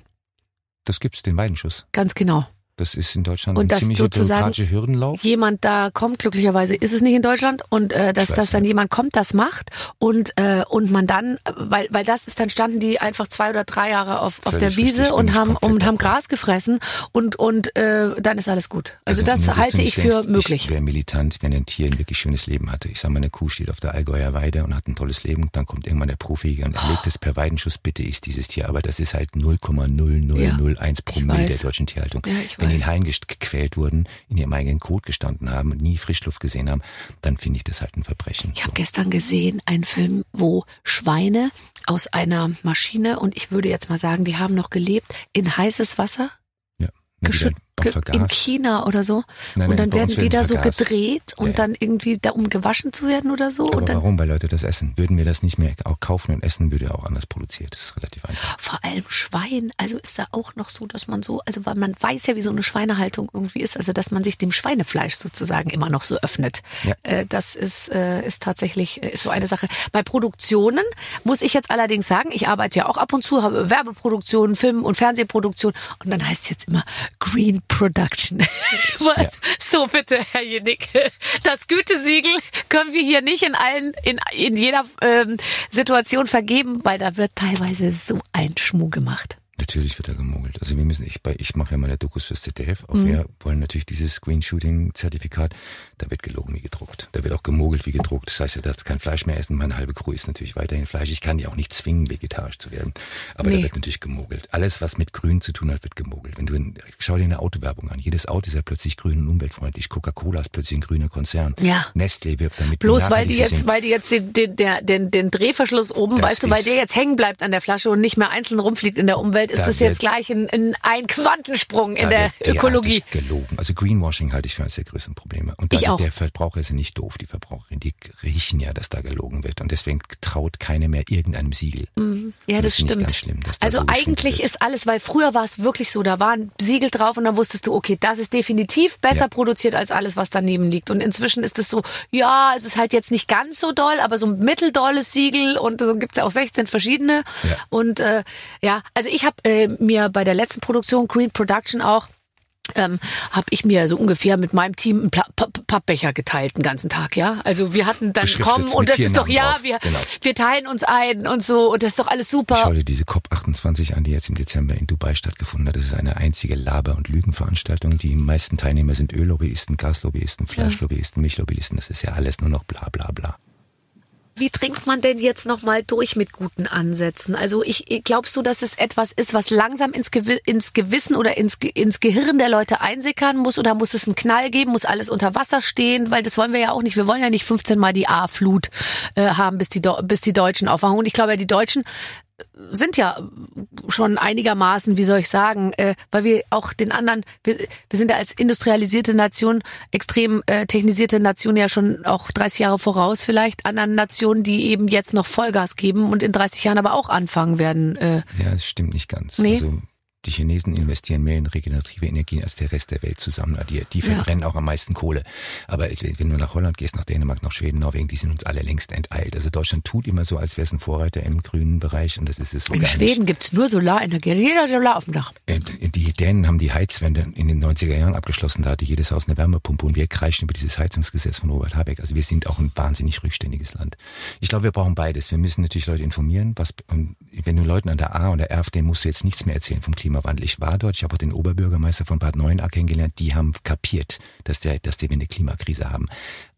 Speaker 4: Das gibt's, den Weidenschuss.
Speaker 2: ganz genau.
Speaker 4: Das ist in Deutschland
Speaker 2: Und
Speaker 4: ein
Speaker 2: das
Speaker 4: ziemlicher bürokratischer Hürdenlauf.
Speaker 2: Jemand da kommt, glücklicherweise ist es nicht in Deutschland, und äh, dass, dass dann
Speaker 4: nicht.
Speaker 2: jemand kommt, das macht und äh, und man dann, weil weil das ist dann standen die einfach zwei oder drei Jahre auf, auf der Wiese und haben und haben. Gras gefressen und und äh, dann ist alles gut. Also, das
Speaker 4: nur, dass
Speaker 2: halte ich
Speaker 4: nicht
Speaker 2: für
Speaker 4: denkst,
Speaker 2: möglich.
Speaker 4: Ich wäre militant, wenn ein Tier ein wirklich schönes Leben hatte. Ich sag mal, eine Kuh steht auf der Allgäuer Weide und hat ein tolles Leben. Dann kommt irgendwann der Profijäger und erlegt es per Weidenschuss. Bitte ist dieses Tier. Aber das ist halt 0,0001 Promille
Speaker 2: weiß.
Speaker 4: der deutschen Tierhaltung.
Speaker 2: Ja,
Speaker 4: wenn die in Hallen gequält wurden, in ihrem eigenen Kot gestanden haben und nie Frischluft gesehen haben, dann finde ich das halt ein Verbrechen.
Speaker 2: Ich habe
Speaker 4: So.
Speaker 2: gestern gesehen einen Film, wo Schweine aus einer Maschine und ich würde jetzt mal sagen, die haben noch gelebt in heißes Wasser
Speaker 4: Ja.
Speaker 2: Geschüttet
Speaker 4: dann
Speaker 2: ge- in
Speaker 4: vergast.
Speaker 2: China oder so
Speaker 4: Nein,
Speaker 2: und
Speaker 4: nein,
Speaker 2: dann
Speaker 4: bei uns
Speaker 2: werden die da so
Speaker 4: vergast.
Speaker 2: gedreht und
Speaker 4: Ja,
Speaker 2: dann irgendwie da um gewaschen zu werden oder so
Speaker 4: Aber
Speaker 2: und dann
Speaker 4: warum? Weil Leute das essen. Würden wir das nicht mehr auch kaufen und essen, würde auch anders produziert. Das ist relativ einfach.
Speaker 2: vor allem Schwein, also ist da auch noch so, dass man so, also weil man weiß ja, wie so eine Schweinehaltung irgendwie ist, also dass man sich dem Schweinefleisch sozusagen immer noch so öffnet.
Speaker 4: Ja.
Speaker 2: Äh, das ist, äh, ist tatsächlich äh, ist so eine Sache. Bei Produktionen muss ich jetzt allerdings sagen, ich arbeite ja auch ab und zu, habe Werbeproduktionen, Film- und Fernsehproduktionen und dann heißt es jetzt immer Green Production. Was?
Speaker 4: Ja.
Speaker 2: So bitte, Herr Jenicke. Das Gütesiegel können wir hier nicht in allen, in, in jeder ähm, Situation vergeben, weil da wird teilweise so ein Schmuh gemacht.
Speaker 4: Natürlich wird da gemogelt. Also wir müssen, ich, ich mache ja meine Dokus fürs ZDF. Auch
Speaker 2: Mhm.
Speaker 4: wir wollen natürlich dieses Screenshooting-Zertifikat. Da wird gelogen wie gedruckt. Da wird auch gemogelt wie gedruckt. Das heißt, er darf kein Fleisch mehr essen. Meine halbe Crew isst natürlich weiterhin Fleisch. Ich kann die auch nicht zwingen, vegetarisch zu werden. Aber
Speaker 2: Nee.
Speaker 4: da wird natürlich gemogelt. Alles, was mit Grün zu tun hat, wird gemogelt. Wenn du, in, schau dir eine Autowerbung an. Jedes Auto ist ja plötzlich grün und umweltfreundlich. Coca-Cola ist plötzlich ein grüner Konzern.
Speaker 2: Ja.
Speaker 4: Nestlé wirbt damit.
Speaker 2: Bloß weil die jetzt,
Speaker 4: sind.
Speaker 2: weil die jetzt den, den, den, den Drehverschluss oben,
Speaker 4: Das
Speaker 2: weißt du, weil
Speaker 4: ist-
Speaker 2: der jetzt hängen bleibt an der Flasche und nicht mehr einzeln rumfliegt in der Umwelt, ist
Speaker 4: Da
Speaker 2: das jetzt gleich ein, ein, ein Quantensprung in der Ökologie.
Speaker 4: gelogen. Also Greenwashing halte ich für eines der größten Probleme. Und da
Speaker 2: Ich auch.
Speaker 4: der Verbraucher ist ja nicht doof, die Verbraucherin, die riechen ja, dass da gelogen wird. Und deswegen traut keine mehr irgendeinem Siegel.
Speaker 2: Ja,
Speaker 4: Und
Speaker 2: das
Speaker 4: das
Speaker 2: stimmt.
Speaker 4: ganz schlimm, da
Speaker 2: also
Speaker 4: so
Speaker 2: eigentlich ist alles, weil früher war es wirklich so, da war ein Siegel drauf und dann wusstest du, okay, das ist definitiv besser
Speaker 4: Ja.
Speaker 2: produziert als alles, was daneben liegt. Und inzwischen ist es so, ja, es ist halt jetzt nicht ganz so doll, aber so ein mitteldolles Siegel und so gibt's ja auch 16 verschiedene.
Speaker 4: Ja.
Speaker 2: Und äh, ja, also ich habe äh, mir bei der letzten Produktion, Green Production auch, ähm, habe ich mir so ungefähr mit meinem Team einen Pla Pa- Pappbecher geteilt den ganzen Tag, ja. Also wir hatten dann kommen und das ist doch ja,
Speaker 4: drauf,
Speaker 2: wir
Speaker 4: genau.
Speaker 2: wir teilen uns ein und so und das ist doch alles super.
Speaker 4: Schau dir diese COP28 an, die jetzt im Dezember in Dubai stattgefunden hat. Das ist eine einzige Laber- und Lügenveranstaltung. Die meisten Teilnehmer sind Öllobbyisten, Gaslobbyisten, Fleischlobbyisten, Milchlobbyisten. Das ist ja alles nur noch bla bla bla.
Speaker 2: Wie trinkt man denn jetzt nochmal durch mit guten Ansätzen? Also ich, glaubst du, dass es etwas ist, was langsam ins, Gewi ins Gewissen oder ins, Ge- ins Gehirn der Leute einsickern muss? Oder muss es einen Knall geben? Muss alles unter Wasser stehen? Weil das wollen wir ja auch nicht. Wir wollen ja nicht 15 Mal die A-Flut äh, haben, bis die, bis die Deutschen aufwachen. Und ich glaube ja, die Deutschen sind ja schon einigermaßen, wie soll ich sagen, äh, weil wir auch den anderen, wir, wir sind ja als industrialisierte Nation, extrem äh, technisierte Nation ja schon auch 30 Jahre voraus vielleicht anderen Nationen, die eben jetzt noch Vollgas geben und in 30 Jahren aber auch anfangen werden. Äh,
Speaker 4: Ja, das stimmt nicht ganz.
Speaker 2: Nee.
Speaker 4: Also die Chinesen investieren mehr in regenerative Energien als der Rest der Welt zusammen addiert. Die
Speaker 2: Ja.
Speaker 4: verbrennen auch am meisten Kohle. Aber wenn du nach Holland gehst, nach Dänemark, nach Schweden, Norwegen, die sind uns alle längst enteilt. Also Deutschland tut immer so, als wäre es ein Vorreiter im grünen Bereich und das ist es so
Speaker 2: in Schweden gibt's nur Solarenergie, jeder Solar auf dem Dach.
Speaker 4: Äh, Die Dänen haben die Heizwende in den 90er Jahren abgeschlossen. Da hatte jedes Haus eine Wärmepumpe und wir kreischen über dieses Heizungsgesetz von Robert Habeck. Also wir sind auch ein wahnsinnig rückständiges Land. Ich glaube, wir brauchen beides. Wir müssen natürlich Leute informieren. Was, und wenn du Leuten an der A und der R, denen musst du jetzt nichts mehr erzählen vom Klimawandel. Ich war dort, ich habe auch den Oberbürgermeister von Bad Neuenahr kennengelernt. Die haben kapiert, dass, der, dass wir eine Klimakrise haben.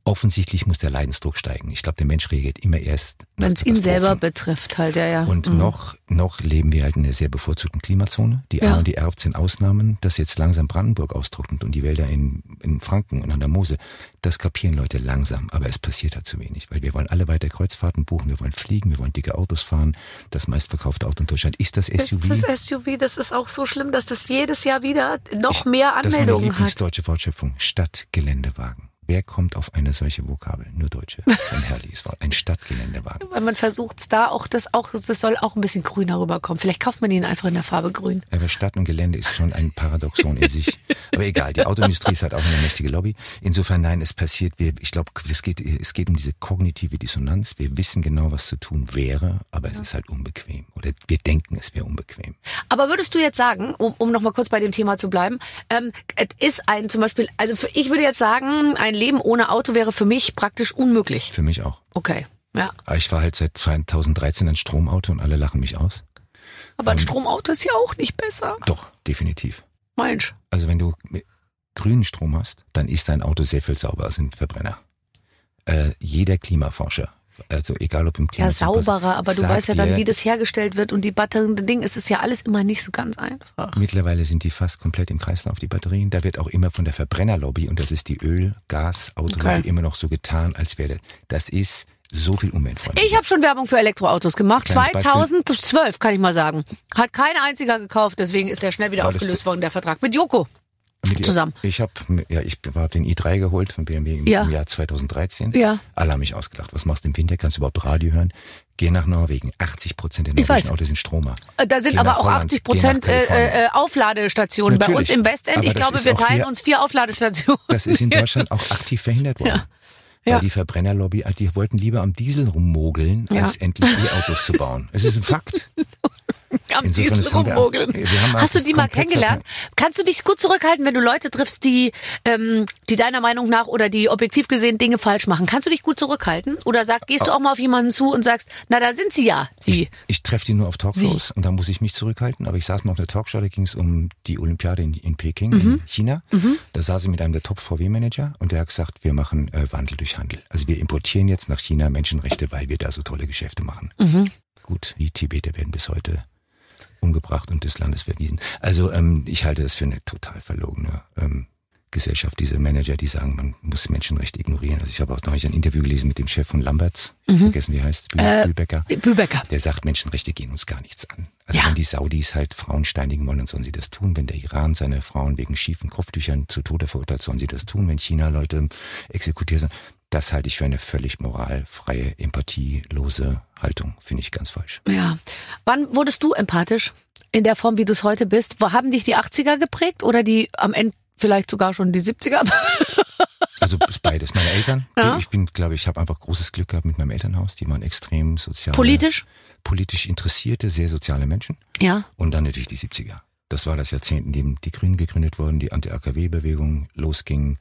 Speaker 4: Offensichtlich muss der Leidensdruck steigen. Ich glaube, der Mensch reagiert immer erst.
Speaker 2: Wenn es ihn selber betrifft, halt, ja, ja.
Speaker 4: Und
Speaker 2: Mhm.
Speaker 4: noch, noch leben wir halt in einer sehr bevorzugten Klimazone. Die
Speaker 2: Ja.
Speaker 4: A und die R sind Ausnahmen, dass jetzt langsam Brandenburg austrocknet und die Wälder in, in Franken und an der Mosel. Das kapieren Leute langsam, aber es passiert halt zu wenig, weil wir wollen alle weiter Kreuzfahrten buchen, wir wollen fliegen, wir wollen dicke Autos fahren. Das meistverkaufte Auto in Deutschland ist das SUV.
Speaker 2: ist das SUV, das ist auch so schlimm, dass das jedes Jahr wieder noch
Speaker 4: Ich-
Speaker 2: mehr
Speaker 4: das ist meine
Speaker 2: Anmeldungen hat.
Speaker 4: Lieblingsdeutsche Wortschöpfung. Stadtgeländewagen. Wer kommt auf eine solche Vokabel? Nur Deutsche. Ein herrliches Wort. Ein Stadtgeländewagen.
Speaker 2: Weil man versucht da auch das auch, das soll auch ein bisschen grüner rüberkommen. Vielleicht kauft man ihn einfach in der Farbe grün.
Speaker 4: Aber Stadt und Gelände ist schon ein Paradoxon in sich. Aber egal, die Autoindustrie ist halt auch eine mächtige Lobby. Insofern, nein, es passiert, wir, ich glaube, es geht, es geht um diese kognitive Dissonanz. Wir wissen genau, was zu tun wäre, aber es ist halt unbequem. Oder wir denken, es wäre unbequem.
Speaker 2: Aber würdest du jetzt sagen, um, um noch mal kurz bei dem Thema zu bleiben, ähm, es ist ein zum Beispiel, also für, ich würde jetzt sagen, ein Leben ohne Auto wäre für mich praktisch unmöglich.
Speaker 4: Für mich auch.
Speaker 2: Okay, ja.
Speaker 4: Aber Ich war halt seit 2013 ein Stromauto und alle lachen mich aus.
Speaker 2: Aber
Speaker 4: Ähm.
Speaker 2: ein Stromauto ist ja auch nicht besser.
Speaker 4: Doch, definitiv.
Speaker 2: Mensch.
Speaker 4: Also wenn du grünen Strom hast, dann ist dein Auto sehr viel sauberer als ein Verbrenner. Äh, jeder Klimaforscher, also egal ob im Klima
Speaker 2: Ja, sauberer, aber du weißt ja dann, wie das hergestellt wird und die Batterien, das Ding, es ist ja alles immer nicht so ganz einfach.
Speaker 4: Mittlerweile sind die fast komplett im Kreislauf, die Batterien. Da wird auch immer von der Verbrennerlobby, und das ist die Öl-, Gas-, Autolobby,
Speaker 2: Okay.
Speaker 4: immer noch so getan, als wäre das. Ist so viel umweltfreundlicher.
Speaker 2: Ich habe schon Werbung für Elektroautos gemacht.
Speaker 4: Kleines Beispiel.
Speaker 2: 2012, kann ich mal sagen. Hat kein einziger gekauft, deswegen ist der schnell wieder
Speaker 4: War
Speaker 2: aufgelöst worden, der Vertrag. Mit Joko.
Speaker 4: Mit-
Speaker 2: zusammen.
Speaker 4: Ich habe ja, ich hab den i3 geholt von BMW im,
Speaker 2: Ja.
Speaker 4: im Jahr 2013.
Speaker 2: Ja.
Speaker 4: Alle haben mich ausgelacht. Was machst du im Winter? Kannst du überhaupt Radio hören? Geh nach Norwegen. 80 Prozent der norwegischen. Autos sind Stromer.
Speaker 2: Äh, Da sind
Speaker 4: Geh
Speaker 2: aber auch
Speaker 4: Holland,
Speaker 2: 80
Speaker 4: geh nach
Speaker 2: Prozent äh, äh, Aufladestationen. Bei uns
Speaker 4: Natürlich.
Speaker 2: im Westend,
Speaker 4: Aber
Speaker 2: ich glaube, wir teilen
Speaker 4: hier-
Speaker 2: uns vier Aufladestationen.
Speaker 4: Das ist in Deutschland auch aktiv verhindert worden.
Speaker 2: Ja. Ja.
Speaker 4: Weil die Verbrennerlobby, äh, die wollten lieber am Diesel rummogeln,
Speaker 2: Ja.
Speaker 4: als endlich E-Autos zu bauen. Es ist ein Fakt.
Speaker 2: Am
Speaker 4: Insofern
Speaker 2: Diesel rummogeln.
Speaker 4: haben
Speaker 2: Hast du die mal kennengelernt? Kannst du dich gut zurückhalten, wenn du Leute triffst, die, ähm, die deiner Meinung nach oder die objektiv gesehen Dinge falsch machen? Kannst du dich gut zurückhalten? Oder sag, gehst du auch mal auf jemanden zu und sagst, na, da sind sie ja, sie.
Speaker 4: Ich, ich treffe die nur auf Talkshows und da muss ich mich zurückhalten. Aber ich saß mal auf der Talkshow, da ging es um die Olympiade in, in Peking,
Speaker 2: Mhm.
Speaker 4: in China. Da saß ich mit einem der Top-VW-Manager und der hat gesagt, wir machen äh, Wandel durch Handel. Also wir importieren jetzt nach China Menschenrechte, weil wir da so tolle Geschäfte machen.
Speaker 2: Mhm.
Speaker 4: Gut, die Tibeter werden bis heute umgebracht und des Landes verwiesen. Also ähm, ich halte das für eine total verlogene ähm, Gesellschaft, diese Manager, die sagen, man muss Menschenrechte ignorieren. Also ich habe auch neulich ein Interview gelesen mit dem Chef von Lamberts, vergessen wie er heißt,
Speaker 2: Mhm. Äh,
Speaker 4: Bühlbecker
Speaker 2: Bübecker.
Speaker 4: der sagt, Menschenrechte gehen uns gar nichts an. Also
Speaker 2: Ja.
Speaker 4: wenn die Saudis halt Frauen steinigen wollen, dann sollen sie das tun. Wenn der Iran seine Frauen wegen schiefen Kopftüchern zu Tode verurteilt, sollen sie das tun. Wenn China Leute exekutiert sind, das halte ich für eine völlig moralfreie, empathielose Haltung. Finde ich ganz falsch.
Speaker 2: Ja. Wann wurdest du empathisch? In der Form, wie du es heute bist? Haben dich die 80er geprägt oder die am Ende vielleicht sogar schon die 70er?
Speaker 4: Also ist beides. Meine Eltern,
Speaker 2: Ja.
Speaker 4: die, ich bin, glaube ich, habe einfach großes Glück gehabt mit meinem Elternhaus. Die waren extrem sozial.
Speaker 2: Politisch?
Speaker 4: Politisch interessierte, sehr soziale Menschen.
Speaker 2: Ja.
Speaker 4: Und dann natürlich die 70er. Das war das Jahrzehnt, in dem die Grünen gegründet wurden, die Anti-AKW-Bewegung losging.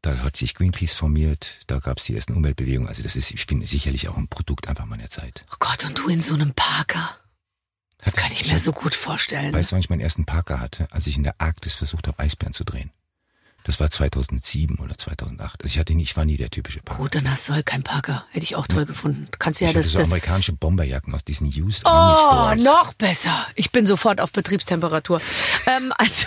Speaker 4: Da hat sich Greenpeace formiert, da gab es die ersten Umweltbewegungen. Also das ist, ich bin sicherlich auch ein Produkt einfach meiner Zeit.
Speaker 2: Oh Gott, und du in so einem Parker. Das kann ich mir so gut vorstellen.
Speaker 4: Weißt du, wann ich meinen ersten Parker hatte? Als ich in der Arktis versucht habe, Eisbären zu drehen. Das war 2007 oder 2008. Also ich hatte nie, ich war nie der typische Parker.
Speaker 2: Gut, dann hast du halt keinen Parker. Hätte ich auch toll gefunden. Du kannst ja
Speaker 4: ich hatte
Speaker 2: das,
Speaker 4: so
Speaker 2: das.
Speaker 4: amerikanische Bomberjacken aus diesen Used Army
Speaker 2: Oh,
Speaker 4: Stores.
Speaker 2: noch besser. Ich bin sofort auf Betriebstemperatur. Ähm, also,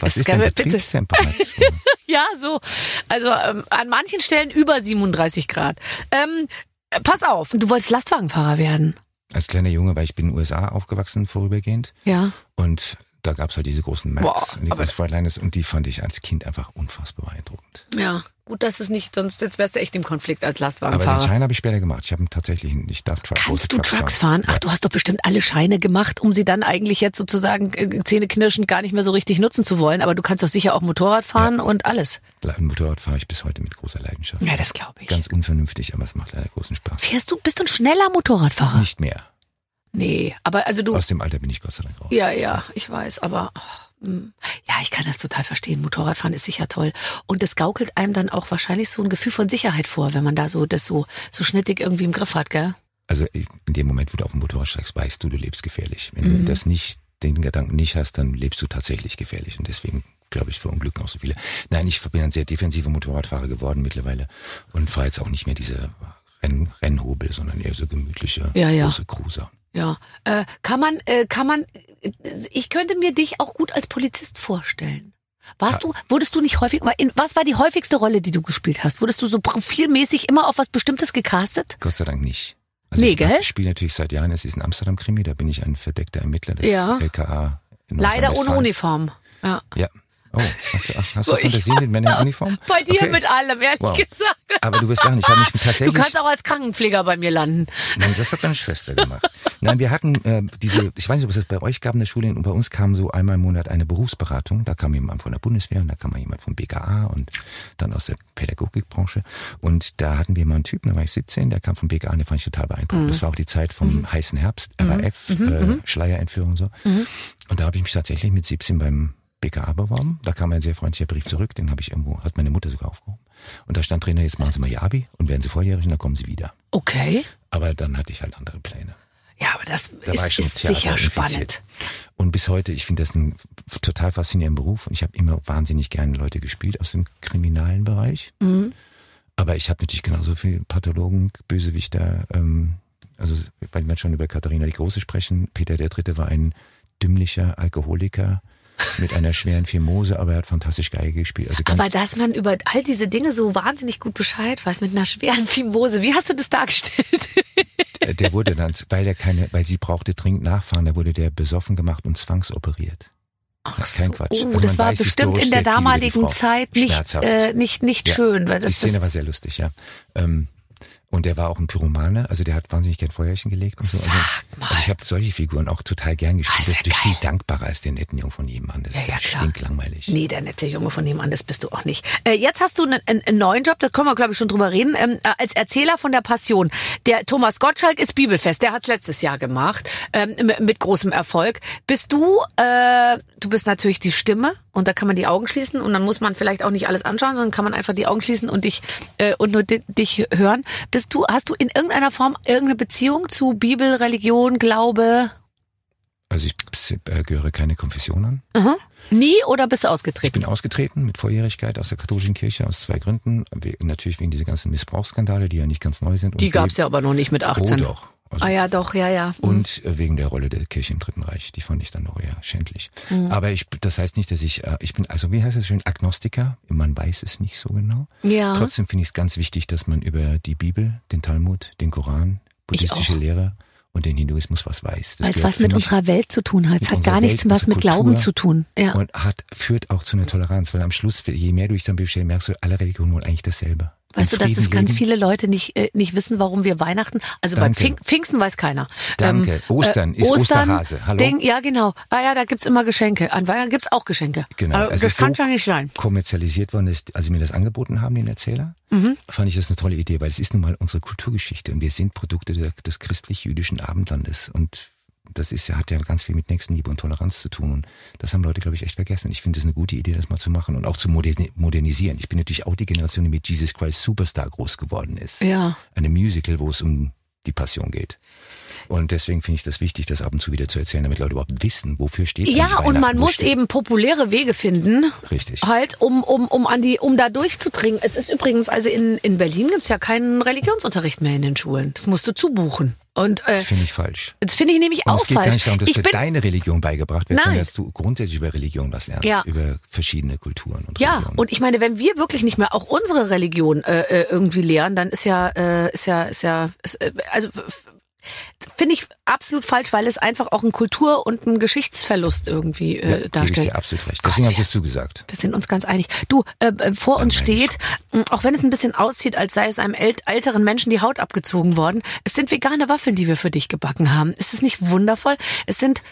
Speaker 4: Was
Speaker 2: es
Speaker 4: ist denn. Betriebstemperatur?
Speaker 2: ja, so. Also ähm, an manchen Stellen über 37 Grad. Ähm, äh, pass auf, du wolltest Lastwagenfahrer werden.
Speaker 4: Als kleiner Junge, weil ich bin in den USA aufgewachsen vorübergehend
Speaker 2: Ja.
Speaker 4: und da gab's halt diese großen Macs
Speaker 2: Boah,
Speaker 4: und die großen Frontliners und die fand ich als Kind einfach unfassbar beeindruckend.
Speaker 2: Ja. Gut, dass es nicht, sonst jetzt wärst du echt im Konflikt als
Speaker 4: Aber den
Speaker 2: Lastwagenfahrer.
Speaker 4: Schein habe ich später gemacht. Ich habe tatsächlich, einen- ich darf Truck,
Speaker 2: Kannst du
Speaker 4: Trucks
Speaker 2: Trucks fahren? Ach, du hast doch bestimmt alle Scheine gemacht, um sie dann eigentlich jetzt sozusagen äh, zähneknirschend gar nicht mehr so richtig nutzen zu wollen. Aber du kannst doch sicher auch Motorrad fahren und alles.
Speaker 4: Ein Motorrad fahre ich bis heute mit großer Leidenschaft.
Speaker 2: Ja, das glaube ich.
Speaker 4: Ganz unvernünftig, aber es macht leider großen Spaß.
Speaker 2: Fährst du, bist du ein schneller Motorradfahrer?
Speaker 4: Nicht mehr.
Speaker 2: Nee, aber also du.
Speaker 4: Aus dem Alter bin ich Gott sei Dank raus.
Speaker 2: Ja, ja, ich weiß, aber oh, mm. ja, ich kann das total verstehen. Motorradfahren ist sicher toll und es gaukelt einem dann auch wahrscheinlich so ein Gefühl von Sicherheit vor, wenn man da so das so so schnittig irgendwie im Griff hat, gell?
Speaker 4: Also in dem Moment, wo du auf dem Motorrad steigst, weißt du, du lebst gefährlich. Wenn
Speaker 2: Mhm.
Speaker 4: du das nicht, den Gedanken nicht hast, dann lebst du tatsächlich gefährlich. Und deswegen, glaube ich, verunglücken auch so viele. Nein, ich bin ein sehr defensiver Motorradfahrer geworden mittlerweile und fahre jetzt auch nicht mehr diese Renn, Rennhobel, sondern eher so gemütliche
Speaker 2: Ja, ja.
Speaker 4: große Cruiser.
Speaker 2: Ja, äh, kann man, äh, kann man, äh, ich könnte mir dich auch gut als Polizist vorstellen. Warst du, wurdest du nicht häufig, was war die häufigste Rolle, die du gespielt hast? Wurdest du so profilmäßig immer auf was Bestimmtes gecastet?
Speaker 4: Gott sei Dank nicht. Also
Speaker 2: Nee,
Speaker 4: ich
Speaker 2: gell?
Speaker 4: spiele natürlich seit Jahren, es ist ein Amsterdam-Krimi, da bin ich ein verdeckter Ermittler des
Speaker 2: Ja.
Speaker 4: LKA.
Speaker 2: Leider ohne. Uniform. Ja.
Speaker 4: Ja. Oh, hast du, hast du
Speaker 2: So, ich-
Speaker 4: Fantasien mit Männern in Uniform?
Speaker 2: Bei dir
Speaker 4: Okay.
Speaker 2: mit allem, ehrlich
Speaker 4: Wow.
Speaker 2: gesagt.
Speaker 4: Aber du wirst lachen, ich habe mich
Speaker 2: Du
Speaker 4: tatsächlich...
Speaker 2: kannst auch als Krankenpfleger bei mir landen.
Speaker 4: Nein, das hat meine Schwester gemacht. Nein, wir hatten äh, diese, ich weiß nicht, ob es das bei euch gab in der Schule, und bei uns kam so einmal im Monat eine Berufsberatung. Da kam jemand von der Bundeswehr und da kam mal jemand vom BKA und dann aus der Pädagogikbranche. Und da hatten wir mal einen Typen, da war ich 17, der kam vom BKA und den fand ich total beeindruckend. Das war auch die Zeit vom heißen Herbst, RAF, äh, Schleierentführung und so. Und da habe ich mich tatsächlich mit 17 beim BKA beworben. Da kam ein sehr freundlicher Brief zurück, den habe ich irgendwo, hat meine Mutter sogar aufgehoben. Und da stand drin, jetzt machen Sie mal Ihr Abi und werden Sie volljährig und dann kommen Sie wieder.
Speaker 2: Okay.
Speaker 4: Aber dann hatte ich halt andere Pläne.
Speaker 2: Ja, aber das
Speaker 4: Da war
Speaker 2: ist, ist sicher spannend.
Speaker 4: Und bis heute, ich finde das einen total faszinierenden Beruf und ich habe immer wahnsinnig gerne Leute gespielt aus dem kriminalen Bereich.
Speaker 2: Mhm.
Speaker 4: Aber ich habe natürlich genauso viel Pathologen, Bösewichter, ähm, also weil wir schon über Katharina die Große sprechen, Peter der Dritte war ein dümmlicher Alkoholiker mit einer schweren Phimose, aber er hat fantastisch Geige gespielt. Also
Speaker 2: Aber dass man über all diese Dinge so wahnsinnig gut Bescheid weiß, mit einer schweren Fimose. Wie hast du das dargestellt?
Speaker 4: Der wurde dann, weil der keine, weil sie brauchte dringend nachfahren, da wurde der besoffen gemacht und zwangsoperiert.
Speaker 2: Ach
Speaker 4: Kein
Speaker 2: so,
Speaker 4: Quatsch.
Speaker 2: oh,
Speaker 4: Also
Speaker 2: das war bestimmt in der
Speaker 4: die
Speaker 2: damaligen. Zeit nicht, äh, nicht, nicht
Speaker 4: Ja.
Speaker 2: schön. Weil
Speaker 4: Die
Speaker 2: das,
Speaker 4: Szene
Speaker 2: das,
Speaker 4: war sehr lustig, ja. Ähm, und der war auch ein Pyromane, also der hat wahnsinnig gern Feuerchen gelegt und so. Also,
Speaker 2: Sag mal.
Speaker 4: also ich habe solche Figuren auch total gern gespielt.
Speaker 2: Ah,
Speaker 4: das ist viel
Speaker 2: geil.
Speaker 4: dankbarer als der netten Jungen von nebenan. Das
Speaker 2: Ja,
Speaker 4: ist
Speaker 2: ja,
Speaker 4: ja, stinklangweilig.
Speaker 2: Nee, der nette Junge von nebenan, das bist du auch nicht. Äh, jetzt hast du einen, einen, neuen Job, da können wir, glaube ich, schon drüber reden, ähm, äh, als Erzähler von der Passion. Der Thomas Gottschalk ist Bibelfest, der hat's letztes Jahr gemacht, ähm, mit, mit großem Erfolg. Bist du, äh, du bist natürlich die Stimme und da kann man die Augen schließen und dann muss man vielleicht auch nicht alles anschauen, sondern kann man einfach die Augen schließen und dich äh, und nur di dich hören. Bist du, hast du in irgendeiner Form irgendeine Beziehung zu Bibel, Religion, Glaube?
Speaker 4: Also ich äh, gehöre keine Konfession an.
Speaker 2: Aha. Nie oder bist du
Speaker 4: Ich
Speaker 2: ausgetreten?
Speaker 4: bin ausgetreten mit Volljährigkeit aus der katholischen Kirche aus zwei Gründen. Natürlich wegen dieser ganzen Missbrauchsskandale, die ja nicht ganz neu sind.
Speaker 2: Die gab's
Speaker 4: we-
Speaker 2: ja aber noch nicht mit 18.
Speaker 4: Oh doch. Also
Speaker 2: Ah ja, doch, ja, ja. Mhm.
Speaker 4: Und äh, wegen der Rolle der Kirche im Dritten Reich, die fand ich dann noch eher schändlich.
Speaker 2: Mhm.
Speaker 4: Aber ich, das heißt nicht, dass ich, äh, ich bin, also wie heißt es schön, Agnostiker, man weiß es nicht so genau.
Speaker 2: Ja.
Speaker 4: Trotzdem finde ich es ganz wichtig, dass man über die Bibel, den Talmud, den Koran, buddhistische. Lehre und den Hinduismus was weiß.
Speaker 2: Weil es was mit unserer Welt zu tun hat. Es hat gar nichts
Speaker 4: Welt,
Speaker 2: was mit
Speaker 4: Kultur
Speaker 2: Glauben zu tun. Ja.
Speaker 4: und hat, führt auch zu einer Toleranz, weil am Schluss, je mehr du dich dann bestellst, merkst du, alle Religionen wollen eigentlich dasselbe.
Speaker 2: Weißt du, dass es ganz viele Leute nicht, äh, nicht wissen, warum wir Weihnachten, also beim
Speaker 4: Danke.
Speaker 2: Pfing Pfingsten weiß keiner.
Speaker 4: Danke. Ostern ist Osterhase. Hallo?
Speaker 2: Ding, ja, genau. Ah ja, da gibt's immer Geschenke. An Weihnachten gibt's auch Geschenke.
Speaker 4: Genau. Es
Speaker 2: das
Speaker 4: so
Speaker 2: kann ja nicht sein.
Speaker 4: kommerzialisiert worden ist, als sie mir das angeboten haben, den Erzähler,
Speaker 2: Mhm.
Speaker 4: fand ich das eine tolle Idee, weil es ist nun mal unsere Kulturgeschichte und wir sind Produkte des christlich-jüdischen Abendlandes und das ist hat ja ganz viel mit Nächstenliebe und Toleranz zu tun und das haben Leute, glaube ich, echt vergessen. Ich finde es eine gute Idee, das mal zu machen und auch zu moderni modernisieren. Ich bin natürlich auch die Generation, die mit Jesus Christ Superstar groß geworden ist.
Speaker 2: Ja.
Speaker 4: Eine Musical, wo es um die Passion geht. Und deswegen finde ich das wichtig, das ab und zu wieder zu erzählen, damit Leute überhaupt wissen, wofür steht
Speaker 2: Ja, und man muss
Speaker 4: steht-
Speaker 2: eben populäre Wege finden.
Speaker 4: Richtig.
Speaker 2: Halt, um, um, um an die, um da durchzudringen. Es ist übrigens, also in, in Berlin gibt's ja keinen Religionsunterricht mehr in den Schulen. Das musst du zubuchen. Und äh,
Speaker 4: Finde ich falsch.
Speaker 2: das finde ich nämlich
Speaker 4: Und
Speaker 2: auch
Speaker 4: es geht
Speaker 2: falsch.
Speaker 4: gar nicht darum, dass
Speaker 2: ich
Speaker 4: dir deine Religion beigebracht wird, sondern dass du grundsätzlich über Religion was lernst,
Speaker 2: Ja.
Speaker 4: über verschiedene Kulturen und
Speaker 2: ja,
Speaker 4: Religionen.
Speaker 2: und ich meine, wenn wir wirklich nicht mehr auch unsere Religion äh, äh, irgendwie lehren, dann ist ja, äh, ist ja, ist ja, ist, äh, also finde ich absolut falsch, weil es einfach auch ein Kultur- und ein Geschichtsverlust irgendwie
Speaker 4: ja,
Speaker 2: äh,
Speaker 4: ich
Speaker 2: darstellt.
Speaker 4: dir absolut recht. Deswegen habe ich
Speaker 2: wir-
Speaker 4: das zugesagt.
Speaker 2: Wir sind uns ganz einig. Du, äh, äh, vor uns
Speaker 4: meine ich.
Speaker 2: steht, auch wenn es ein bisschen aussieht, als sei es einem ält älteren Menschen die Haut abgezogen worden, es sind vegane Waffeln, die wir für dich gebacken haben. Ist es nicht wundervoll? Es sind,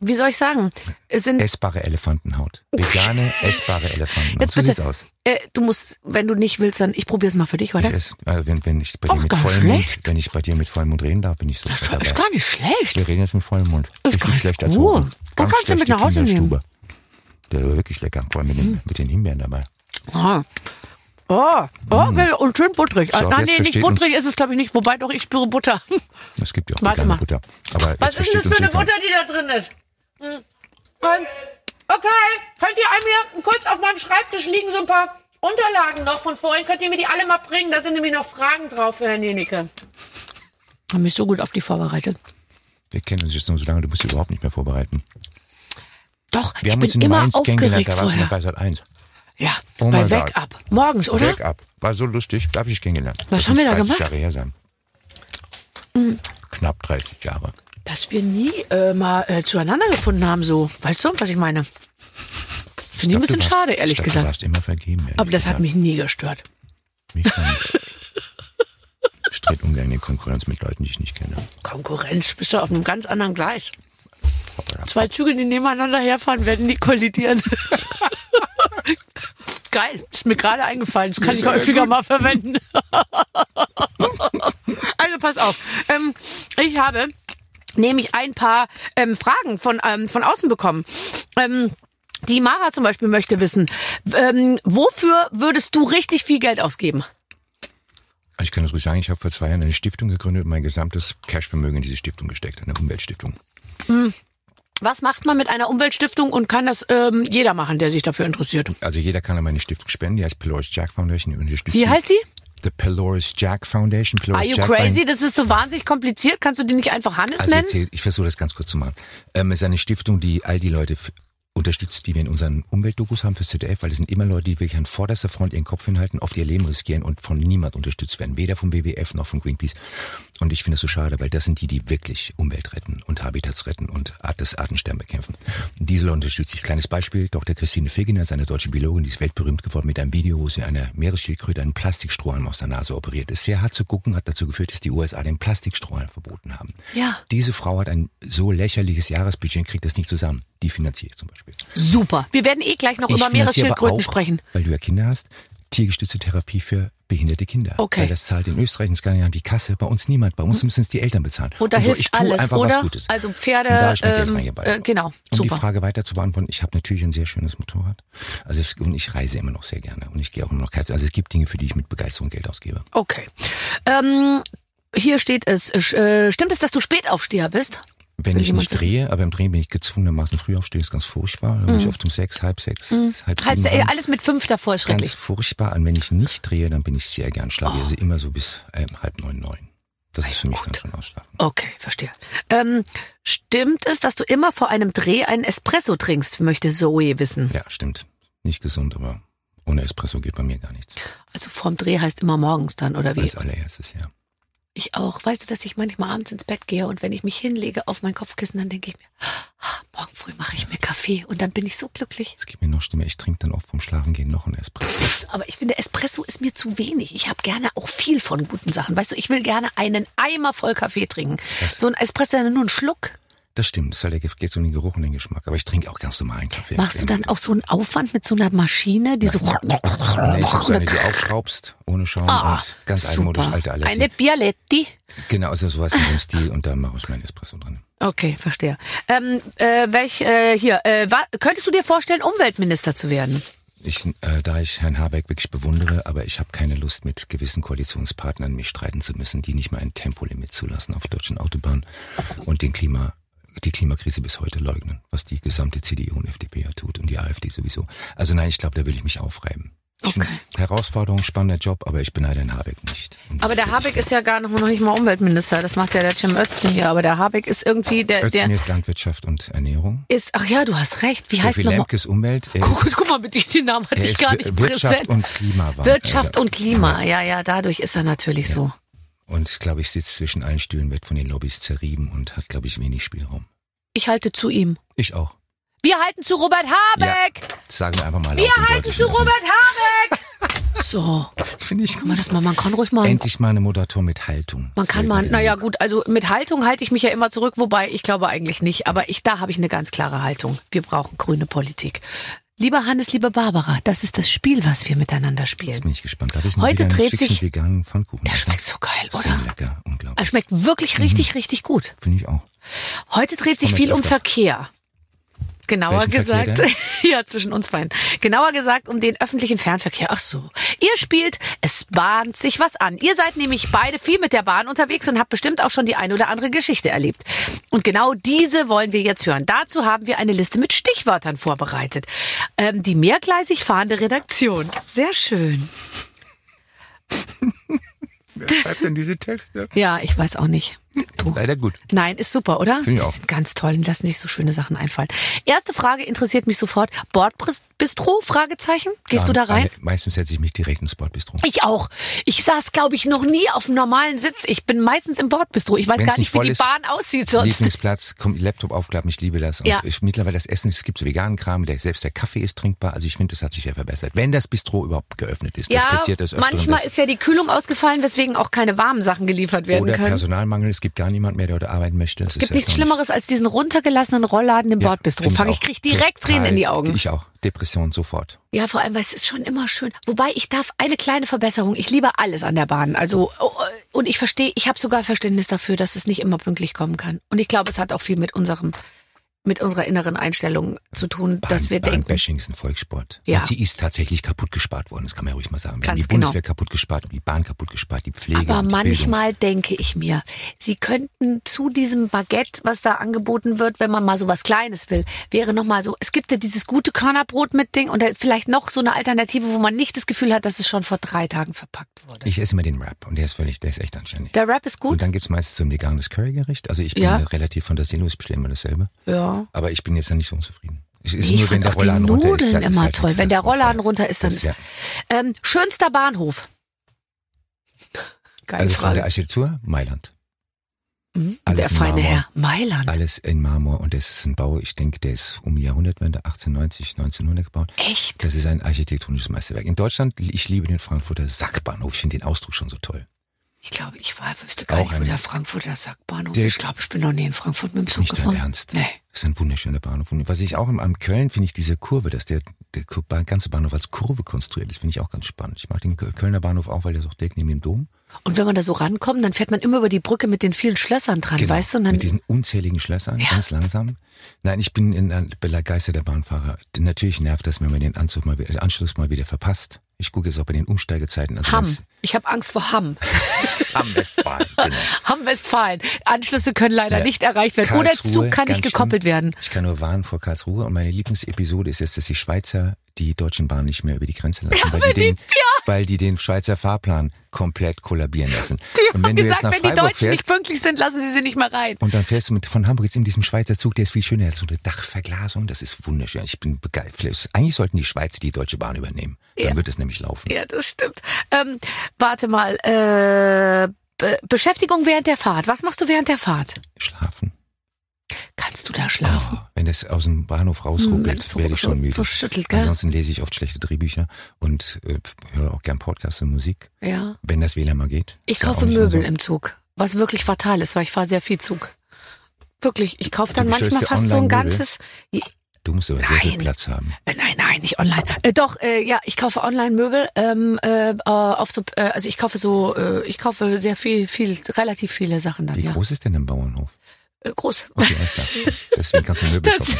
Speaker 2: wie soll ich sagen, es sind
Speaker 4: Essbare Elefantenhaut. Vegane, essbare Elefantenhaut.
Speaker 2: Jetzt
Speaker 4: so
Speaker 2: bitte.
Speaker 4: sieht's aus.
Speaker 2: Äh, du musst, wenn du nicht willst, dann ich probiere es mal für dich, oder?
Speaker 4: Ich esse, also wenn, wenn ich bei dir mit
Speaker 2: gar
Speaker 4: vollem Mund,
Speaker 2: schlecht.
Speaker 4: wenn ich bei dir mit vollem Mund reden darf, bin ich so
Speaker 2: Das ist gar nicht schlecht.
Speaker 4: Wir reden jetzt mit vollem Mund.
Speaker 2: Ist
Speaker 4: Richtig
Speaker 2: ganz
Speaker 4: schlecht
Speaker 2: gut.
Speaker 4: als Hosen. Ganz
Speaker 2: kannst du
Speaker 4: schlecht
Speaker 2: mit nach Hause nehmen?
Speaker 4: Der war wirklich lecker, vor allem mit, den, mit den Himbeeren dabei.
Speaker 2: Ah. Oh, okay, und schön butterig.
Speaker 4: So,
Speaker 2: Ah, Nein, nee, nicht butterig ist es, glaube ich, nicht. Wobei doch, ich spüre Butter.
Speaker 4: Es gibt ja auch
Speaker 2: Warte mal.
Speaker 4: Butter. Aber
Speaker 2: Was ist denn das für eine. Butter, die da drin ist? Okay, könnt ihr mir kurz auf meinem Schreibtisch liegen so ein paar Unterlagen noch von vorhin? Könnt ihr mir die alle mal bringen? Da sind nämlich noch Fragen drauf für Herrn Jenicke. Hab mich so gut auf die vorbereitet.
Speaker 4: Wir kennen uns jetzt noch so lange, du musst dich überhaupt nicht mehr vorbereiten.
Speaker 2: Doch,
Speaker 4: Wir
Speaker 2: ich
Speaker 4: haben
Speaker 2: bin
Speaker 4: uns in
Speaker 2: immer
Speaker 4: Mainz kennengelernt,
Speaker 2: aufgeregt vorher.
Speaker 4: bei Sat 1.
Speaker 2: Ja,
Speaker 4: Oh
Speaker 2: bei
Speaker 4: my
Speaker 2: Wake
Speaker 4: God.
Speaker 2: Up. Morgens, oder?
Speaker 4: Wake up. War so lustig, da habe ich kennengelernt.
Speaker 2: Was
Speaker 4: Das
Speaker 2: haben wir da
Speaker 4: 30
Speaker 2: gemacht?
Speaker 4: Jahre her sein. Knapp 30 Jahre.
Speaker 2: Dass wir nie äh, mal äh, zueinander gefunden haben, so. Weißt du, was ich meine? Finde ich ein bisschen
Speaker 4: warst-
Speaker 2: schade, ehrlich
Speaker 4: ich
Speaker 2: gesagt.
Speaker 4: Du warst immer vergeben. ehrlich
Speaker 2: Aber das hat
Speaker 4: gesagt.
Speaker 2: mich nie gestört.
Speaker 4: Mich. Ich trete ungern in Konkurrenz mit Leuten, die ich nicht kenne.
Speaker 2: Konkurrenz, bist du auf einem ganz anderen Gleis. Zwei Züge, die nebeneinander herfahren, werden nie kollidieren. Geil, ist mir gerade eingefallen. Das kann ich häufiger mal verwenden. also pass auf. Ähm, ich habe nämlich ein paar ähm, Fragen von, ähm, von außen bekommen. Ähm, die Mara zum Beispiel möchte wissen, ähm, wofür würdest du richtig viel Geld ausgeben?
Speaker 4: Ich kann das ruhig sagen, ich habe vor zwei Jahren eine Stiftung gegründet und mein gesamtes Cashvermögen in diese Stiftung gesteckt, eine Umweltstiftung.
Speaker 2: Was macht man mit einer Umweltstiftung und kann das ähm, jeder machen, der sich dafür interessiert?
Speaker 4: Also jeder kann an meine Stiftung spenden, die heißt Polaris Jack Foundation.
Speaker 2: Wie heißt die?
Speaker 4: The Polaris Jack Foundation.
Speaker 2: Are
Speaker 4: Polaris
Speaker 2: you
Speaker 4: Jack ein-
Speaker 2: crazy? Das ist so wahnsinnig kompliziert. Kannst du die nicht einfach Hannes
Speaker 4: Also
Speaker 2: nennen?
Speaker 4: erzähl, ich versuche das ganz kurz zu machen. Ähm, es ist eine Stiftung, die all die Leute unterstützt, die wir in unseren Umweltdokus haben für ZDF, weil es sind immer Leute, die wirklich an vorderster Front ihren Kopf hinhalten, oft ihr Leben riskieren und von niemand unterstützt werden, weder vom WWF noch von Greenpeace. Und ich finde es so schade, weil das sind die, die wirklich Umwelt retten und Habitats retten und das Artensterben bekämpfen. Und diese Leute unterstütze ich. Kleines Beispiel, Dr. Christine Feginer ist eine deutsche Biologin, die ist weltberühmt geworden mit einem Video, wo sie einer Meeresschildkröte einen Plastikstrohhalm aus der Nase operiert. Ist sehr hart zu gucken, hat dazu geführt, dass die USA den Plastikstrohhalm verboten haben.
Speaker 2: Ja.
Speaker 4: Diese Frau hat ein so lächerliches Jahresbudget und kriegt das nicht zusammen. Die finanziere ich zum Beispiel.
Speaker 2: Super. Wir werden eh gleich noch
Speaker 4: Ich
Speaker 2: über Meeresschildkröten
Speaker 4: auch,
Speaker 2: sprechen.
Speaker 4: Weil du ja Kinder hast, tiergestützte Therapie für behinderte Kinder.
Speaker 2: Okay.
Speaker 4: Weil das zahlt in Österreich und Skandinavien die Kasse, bei uns niemand. Bei uns müssen es die Eltern bezahlen.
Speaker 2: Und da
Speaker 4: so,
Speaker 2: hilft alles, oder? Also Pferde,
Speaker 4: Und da ich mein Geld
Speaker 2: ähm, äh, genau,
Speaker 4: Um
Speaker 2: super.
Speaker 4: die Frage weiter zu beantworten, ich habe natürlich ein sehr schönes Motorrad. Also es, und ich reise immer noch sehr gerne und ich gehe auch immer noch Kite. Also es gibt Dinge, für die ich mit Begeisterung Geld ausgebe.
Speaker 2: Okay. Ähm, hier steht es. Äh, stimmt es, dass du Spätaufsteher bist?
Speaker 4: Wenn ich nicht drehe, aber im Drehen bin ich gezwungenermaßen früh aufstehen, ist ganz furchtbar. Da bin ich oft um sechs, halb sechs, halb
Speaker 2: Mhm. Halb,
Speaker 4: sieben.
Speaker 2: äh,
Speaker 4: ran.
Speaker 2: alles mit fünf davor ist
Speaker 4: Ganz
Speaker 2: schrecklich.
Speaker 4: furchtbar. Und wenn ich nicht drehe, dann bin ich sehr gern
Speaker 2: Oh.
Speaker 4: schlafen. Also immer so bis ähm, halb neun, neun. Das ist für mich dann schon ausschlafen.
Speaker 2: Okay, verstehe. Ähm, stimmt es, dass du immer vor einem Dreh einen Espresso trinkst, möchte Zoe wissen.
Speaker 4: Ja, stimmt. Nicht gesund, aber ohne Espresso geht bei mir gar nichts.
Speaker 2: Also vorm Dreh heißt immer morgens dann, oder wie?
Speaker 4: Als allererstes, ja.
Speaker 2: Ich auch. Weißt du, dass ich manchmal abends ins Bett gehe und wenn ich mich hinlege auf mein Kopfkissen, dann denke ich mir, ah, morgen früh mache ich mir Kaffee und dann bin ich so glücklich.
Speaker 4: Es geht mir noch schlimmer. Ich trinke dann oft vom Schlafengehen noch einen Espresso.
Speaker 2: Aber ich finde, Espresso ist mir zu wenig. Ich habe gerne auch viel von guten Sachen. Weißt du, ich will gerne einen Eimer voll Kaffee trinken. So ein Espresso ist nur ein Schluck.
Speaker 4: Das stimmt. Das halt, geht so um den Geruch und den Geschmack. Aber ich trinke auch ganz normalen Kaffee.
Speaker 2: Machst du dann auch so einen Aufwand mit so einer Maschine, die so...
Speaker 4: Nee, ich habe so eine, die aufschraubst, ohne Schaum
Speaker 2: Ah,
Speaker 4: und ganz altmodisch, alte Alessi.
Speaker 2: Eine Bialetti.
Speaker 4: Genau, also sowas in dem Stil und da mache ich meinen Espresso drin.
Speaker 2: Okay, verstehe. Ähm, äh, welch, äh, hier, äh, könntest du dir vorstellen, Umweltminister zu werden?
Speaker 4: Ich, äh, da ich Herrn Habeck wirklich bewundere, aber ich habe keine Lust, mit gewissen Koalitionspartnern mich streiten zu müssen, die nicht mal ein Tempolimit zulassen auf deutschen Autobahnen und den Klima, die Klimakrise bis heute leugnen, was die gesamte CDU und FDP ja tut und die AfD sowieso. Also nein, ich glaube, da will ich mich aufreiben. Ich
Speaker 2: Okay.
Speaker 4: Herausforderung, spannender Job, aber ich beneide Herrn Habeck nicht.
Speaker 2: Aber der Habeck ist ja gar noch, noch nicht mal Umweltminister. Das macht ja der Jim Özdemir hier. Aber der Habeck ist irgendwie der,
Speaker 4: Özdemir ist Landwirtschaft und Ernährung.
Speaker 2: ist. Ach ja, du hast recht. Wie heißt nochmal?
Speaker 4: Ist Umwelt. Er
Speaker 2: Guck,
Speaker 4: ist,
Speaker 2: guck mal, mit den Namen hatte ich gar nicht
Speaker 4: Wirtschaft
Speaker 2: präsent.
Speaker 4: und Klimawandel.
Speaker 2: Wirtschaft
Speaker 4: Also,
Speaker 2: und Klima. Ja, ja, dadurch ist er natürlich so.
Speaker 4: Und glaube ich, sitzt zwischen allen Stühlen, wird von den Lobbys zerrieben und hat, glaube ich, wenig Spielraum.
Speaker 2: Ich halte zu ihm.
Speaker 4: Ich auch.
Speaker 2: Wir halten zu Robert Habeck.
Speaker 4: Das sagen wir einfach mal
Speaker 2: Wir halten zu Robert Habeck. So,
Speaker 4: Finde ich
Speaker 2: kann man
Speaker 4: gut.
Speaker 2: das mal, man kann ruhig mal.
Speaker 4: Endlich mal eine Moderator mit Haltung.
Speaker 2: Man kann mal, naja gut, also mit Haltung halte ich mich ja immer zurück, wobei ich glaube eigentlich nicht, aber ich, da habe ich eine ganz klare Haltung. Wir brauchen grüne Politik. Lieber Hannes, liebe Barbara, das ist das Spiel, was wir miteinander
Speaker 4: Jetzt
Speaker 2: spielen.
Speaker 4: bin ich gespannt. Darf ich
Speaker 2: Heute
Speaker 4: ein
Speaker 2: dreht sich-
Speaker 4: veganen Pfannkuchen
Speaker 2: Der schmeckt so geil,
Speaker 4: So
Speaker 2: oder?
Speaker 4: lecker,
Speaker 2: Er
Speaker 4: unglaublich.
Speaker 2: schmeckt wirklich richtig, richtig gut.
Speaker 4: Finde ich auch.
Speaker 2: Heute dreht sich
Speaker 4: Komm,
Speaker 2: viel
Speaker 4: jetzt
Speaker 2: um. Verkehr. Genauer
Speaker 4: Welchen
Speaker 2: gesagt, ja, zwischen uns beiden. Genauer gesagt um den öffentlichen Fernverkehr. Ach so. Ihr spielt, es bahnt sich was an. Ihr seid nämlich beide viel mit der Bahn unterwegs und habt bestimmt auch schon die eine oder andere Geschichte erlebt. Und genau diese wollen wir jetzt hören. Dazu haben wir eine Liste mit Stichwörtern vorbereitet. Ähm, die mehrgleisig fahrende Redaktion. Sehr schön.
Speaker 4: Wer schreibt denn diese Texte?
Speaker 2: Ja, ich weiß auch nicht. Du.
Speaker 4: Leider gut.
Speaker 2: Nein, ist super, oder?
Speaker 4: Finde ich
Speaker 2: Das
Speaker 4: auch.
Speaker 2: sind ganz toll. Lassen sich so schöne Sachen einfallen. Erste Frage interessiert mich sofort. Bordbistro? Fragezeichen? Gehst du da rein?
Speaker 4: Meistens setze ich mich direkt ins Sportbistro.
Speaker 2: Ich auch. Ich saß, glaube ich, noch nie auf einem normalen Sitz. Ich bin meistens im Bordbistro. Ich weiß
Speaker 4: Wenn's
Speaker 2: gar nicht, wie die
Speaker 4: ist,
Speaker 2: Bahn aussieht sonst.
Speaker 4: Lieblingsplatz, kommt Laptop aufklappen, ich liebe das. Und
Speaker 2: Ja.
Speaker 4: ich, mittlerweile das Essen, es gibt so veganen Kram, der, selbst der Kaffee ist trinkbar. Also ich finde, das hat sich sehr verbessert. Wenn das Bistro überhaupt geöffnet ist, das
Speaker 2: Ja,
Speaker 4: passiert das öfteren,
Speaker 2: manchmal ist ja die Kühlung ausgefallen, weswegen auch keine warmen Sachen geliefert werden
Speaker 4: Oder
Speaker 2: können.
Speaker 4: Personalmangel, es gibt gar niemand mehr, der dort arbeiten möchte.
Speaker 2: Es gibt nichts Schlimmeres als diesen runtergelassenen Rollladen im Bordbistro. Fang ich krieg direkt Tränen in die Augen.
Speaker 4: Ich auch. Depression sofort.
Speaker 2: Ja, vor allem, weil es ist schon immer schön. Wobei ich darf eine kleine Verbesserung. Ich liebe alles an der Bahn. Also oh, und ich verstehe, ich habe sogar Verständnis dafür, dass es nicht immer pünktlich kommen kann. Und ich glaube, es hat auch viel mit unserem mit unserer inneren Einstellung zu tun, dass wir denken.
Speaker 4: Bahnbashing ist ein Volkssport.
Speaker 2: Ja.
Speaker 4: Und sie ist tatsächlich kaputt gespart worden, das kann man ja ruhig mal sagen. Wir haben
Speaker 2: Ganz
Speaker 4: die Bundeswehr
Speaker 2: genau.
Speaker 4: kaputt gespart, die Bahn kaputt gespart, die Pflege
Speaker 2: Aber
Speaker 4: und die
Speaker 2: manchmal denke ich mir, sie könnten zu diesem Baguette, was da angeboten wird, wenn man mal so was Kleines will, wäre noch mal so, es gibt ja dieses gute Körnerbrot mit Ding und vielleicht noch so eine Alternative, wo man nicht das Gefühl hat, dass es schon vor drei Tagen verpackt wurde.
Speaker 4: Bildung. Ich esse immer den Wrap und der ist völlig, der ist echt anständig.
Speaker 2: Der Rap ist
Speaker 4: Und
Speaker 2: gut.
Speaker 4: dann gibt's meistens so ein veganes Currygericht. Also ich bin
Speaker 2: Ja.
Speaker 4: relativ fantasielos, ich bestelle immer dasselbe.
Speaker 2: Ja.
Speaker 4: Aber ich bin jetzt dann nicht so unzufrieden. Es ist
Speaker 2: Nee, ich
Speaker 4: nur, wenn
Speaker 2: fand
Speaker 4: der Rollladen runter ist. Das ist
Speaker 2: immer
Speaker 4: halt eine
Speaker 2: toll. Wenn der. Rollladen runter ist, dann
Speaker 4: Das
Speaker 2: ist.
Speaker 4: ja,
Speaker 2: Ähm, schönster Bahnhof. Geile
Speaker 4: Also von der
Speaker 2: Frage.
Speaker 4: Architektur, Mailand.
Speaker 2: Mhm.
Speaker 4: alles
Speaker 2: Der
Speaker 4: in
Speaker 2: feine
Speaker 4: Marmor.
Speaker 2: Herr. Mailand.
Speaker 4: Alles in Marmor und das ist ein Bau, ich denke, der ist um die Jahrhundertwende 1890, 1900 gebaut.
Speaker 2: Echt?
Speaker 4: Das ist ein architektonisches Meisterwerk. In Deutschland, ich liebe den Frankfurter Sackbahnhof. Ich finde den Ausdruck schon so toll.
Speaker 2: Ich glaube, ich war, wüsste gar
Speaker 4: Auch
Speaker 2: nicht, wo
Speaker 4: ein-
Speaker 2: der Frankfurter Sackbahnhof
Speaker 4: Der-
Speaker 2: ist. Ich glaube, ich bin noch nie in Frankfurt mit dem Zug
Speaker 4: nicht dein
Speaker 2: gefahren.
Speaker 4: Ernst.
Speaker 2: Nee.
Speaker 4: Das ist ein wunderschöner Bahnhof. Und was ich auch im, am Köln finde ich diese Kurve, dass der, der Kur- ganze Bahnhof als Kurve konstruiert ist, finde ich auch ganz spannend. Ich mag den Köl- Kölner Bahnhof auch, weil der ist auch direkt neben dem Dom.
Speaker 2: Und wenn man da so rankommt, dann fährt man immer über die Brücke mit den vielen Schlössern dran,
Speaker 4: Genau,
Speaker 2: weißt du? Und dann,
Speaker 4: mit diesen unzähligen Schlössern, ganz langsam. Nein, ich bin in, ein begeisterter Bahnfahrer. Natürlich nervt das, wenn man den Anzug mal, den Anschluss mal wieder verpasst. Ich gucke jetzt auch bei den Umsteigezeiten. Also
Speaker 2: Hamm. Ich habe Angst vor Hamm.
Speaker 4: Am Westfalen, genau.
Speaker 2: Hamm-Westfalen. Anschlüsse können leider
Speaker 4: Ja.
Speaker 2: nicht erreicht werden. Oder
Speaker 4: Karlsruhe,
Speaker 2: Zug kann nicht gekoppelt
Speaker 4: schlimm.
Speaker 2: werden.
Speaker 4: Ich kann nur warnen vor Karlsruhe und meine Lieblingsepisode ist jetzt, dass die Schweizer die deutschen Bahnen nicht mehr über die Grenze lassen, weil, die den, weil die den Schweizer Fahrplan komplett kollabieren lassen.
Speaker 2: Die
Speaker 4: und
Speaker 2: haben
Speaker 4: wenn du
Speaker 2: gesagt,
Speaker 4: jetzt nach
Speaker 2: wenn die
Speaker 4: Freiburg
Speaker 2: Deutschen nicht
Speaker 4: fährst
Speaker 2: pünktlich sind, lassen sie sie nicht mehr rein.
Speaker 4: und dann fährst du mit von Hamburg jetzt in diesem Schweizer Zug, der ist viel schöner als so eine Dachverglasung, das ist wunderschön. Ich bin begeistert. Eigentlich sollten die Schweizer die deutsche Bahn übernehmen. Dann
Speaker 2: Ja.
Speaker 4: wird es nämlich laufen.
Speaker 2: Ja, das stimmt. Ähm, warte mal. Äh, Be Beschäftigung während der Fahrt. Was machst du während der Fahrt?
Speaker 4: Schlafen.
Speaker 2: Kannst du da schlafen?
Speaker 4: Oh, wenn es aus dem Bahnhof
Speaker 2: Hm,
Speaker 4: rausruckelt,
Speaker 2: so-
Speaker 4: werde ich schon müde.
Speaker 2: so schüttelt, gell?
Speaker 4: Ansonsten lese ich oft schlechte Drehbücher und äh, höre auch gern Podcasts und Musik,
Speaker 2: Ja.
Speaker 4: wenn das WLAN mal geht.
Speaker 2: Ich kaufe Möbel
Speaker 4: so.
Speaker 2: im Zug, was wirklich fatal ist, weil ich fahre sehr viel Zug. Wirklich, ich kaufe dann manchmal fast so ein ganzes.
Speaker 4: Du musst aber sehr viel
Speaker 2: Nein.
Speaker 4: Platz haben.
Speaker 2: Äh, Nein, nein, nicht online. Äh, doch, äh, ja, ich kaufe Online-Möbel. Ähm, äh, äh, auf so, äh, also ich kaufe so, äh, ich kaufe sehr viel, viel, relativ viele Sachen dann.
Speaker 4: Wie
Speaker 2: ja,
Speaker 4: groß ist denn ein Bauernhof?
Speaker 2: Äh, groß.
Speaker 4: Okay. Deswegen kannst du Möbel shoppen.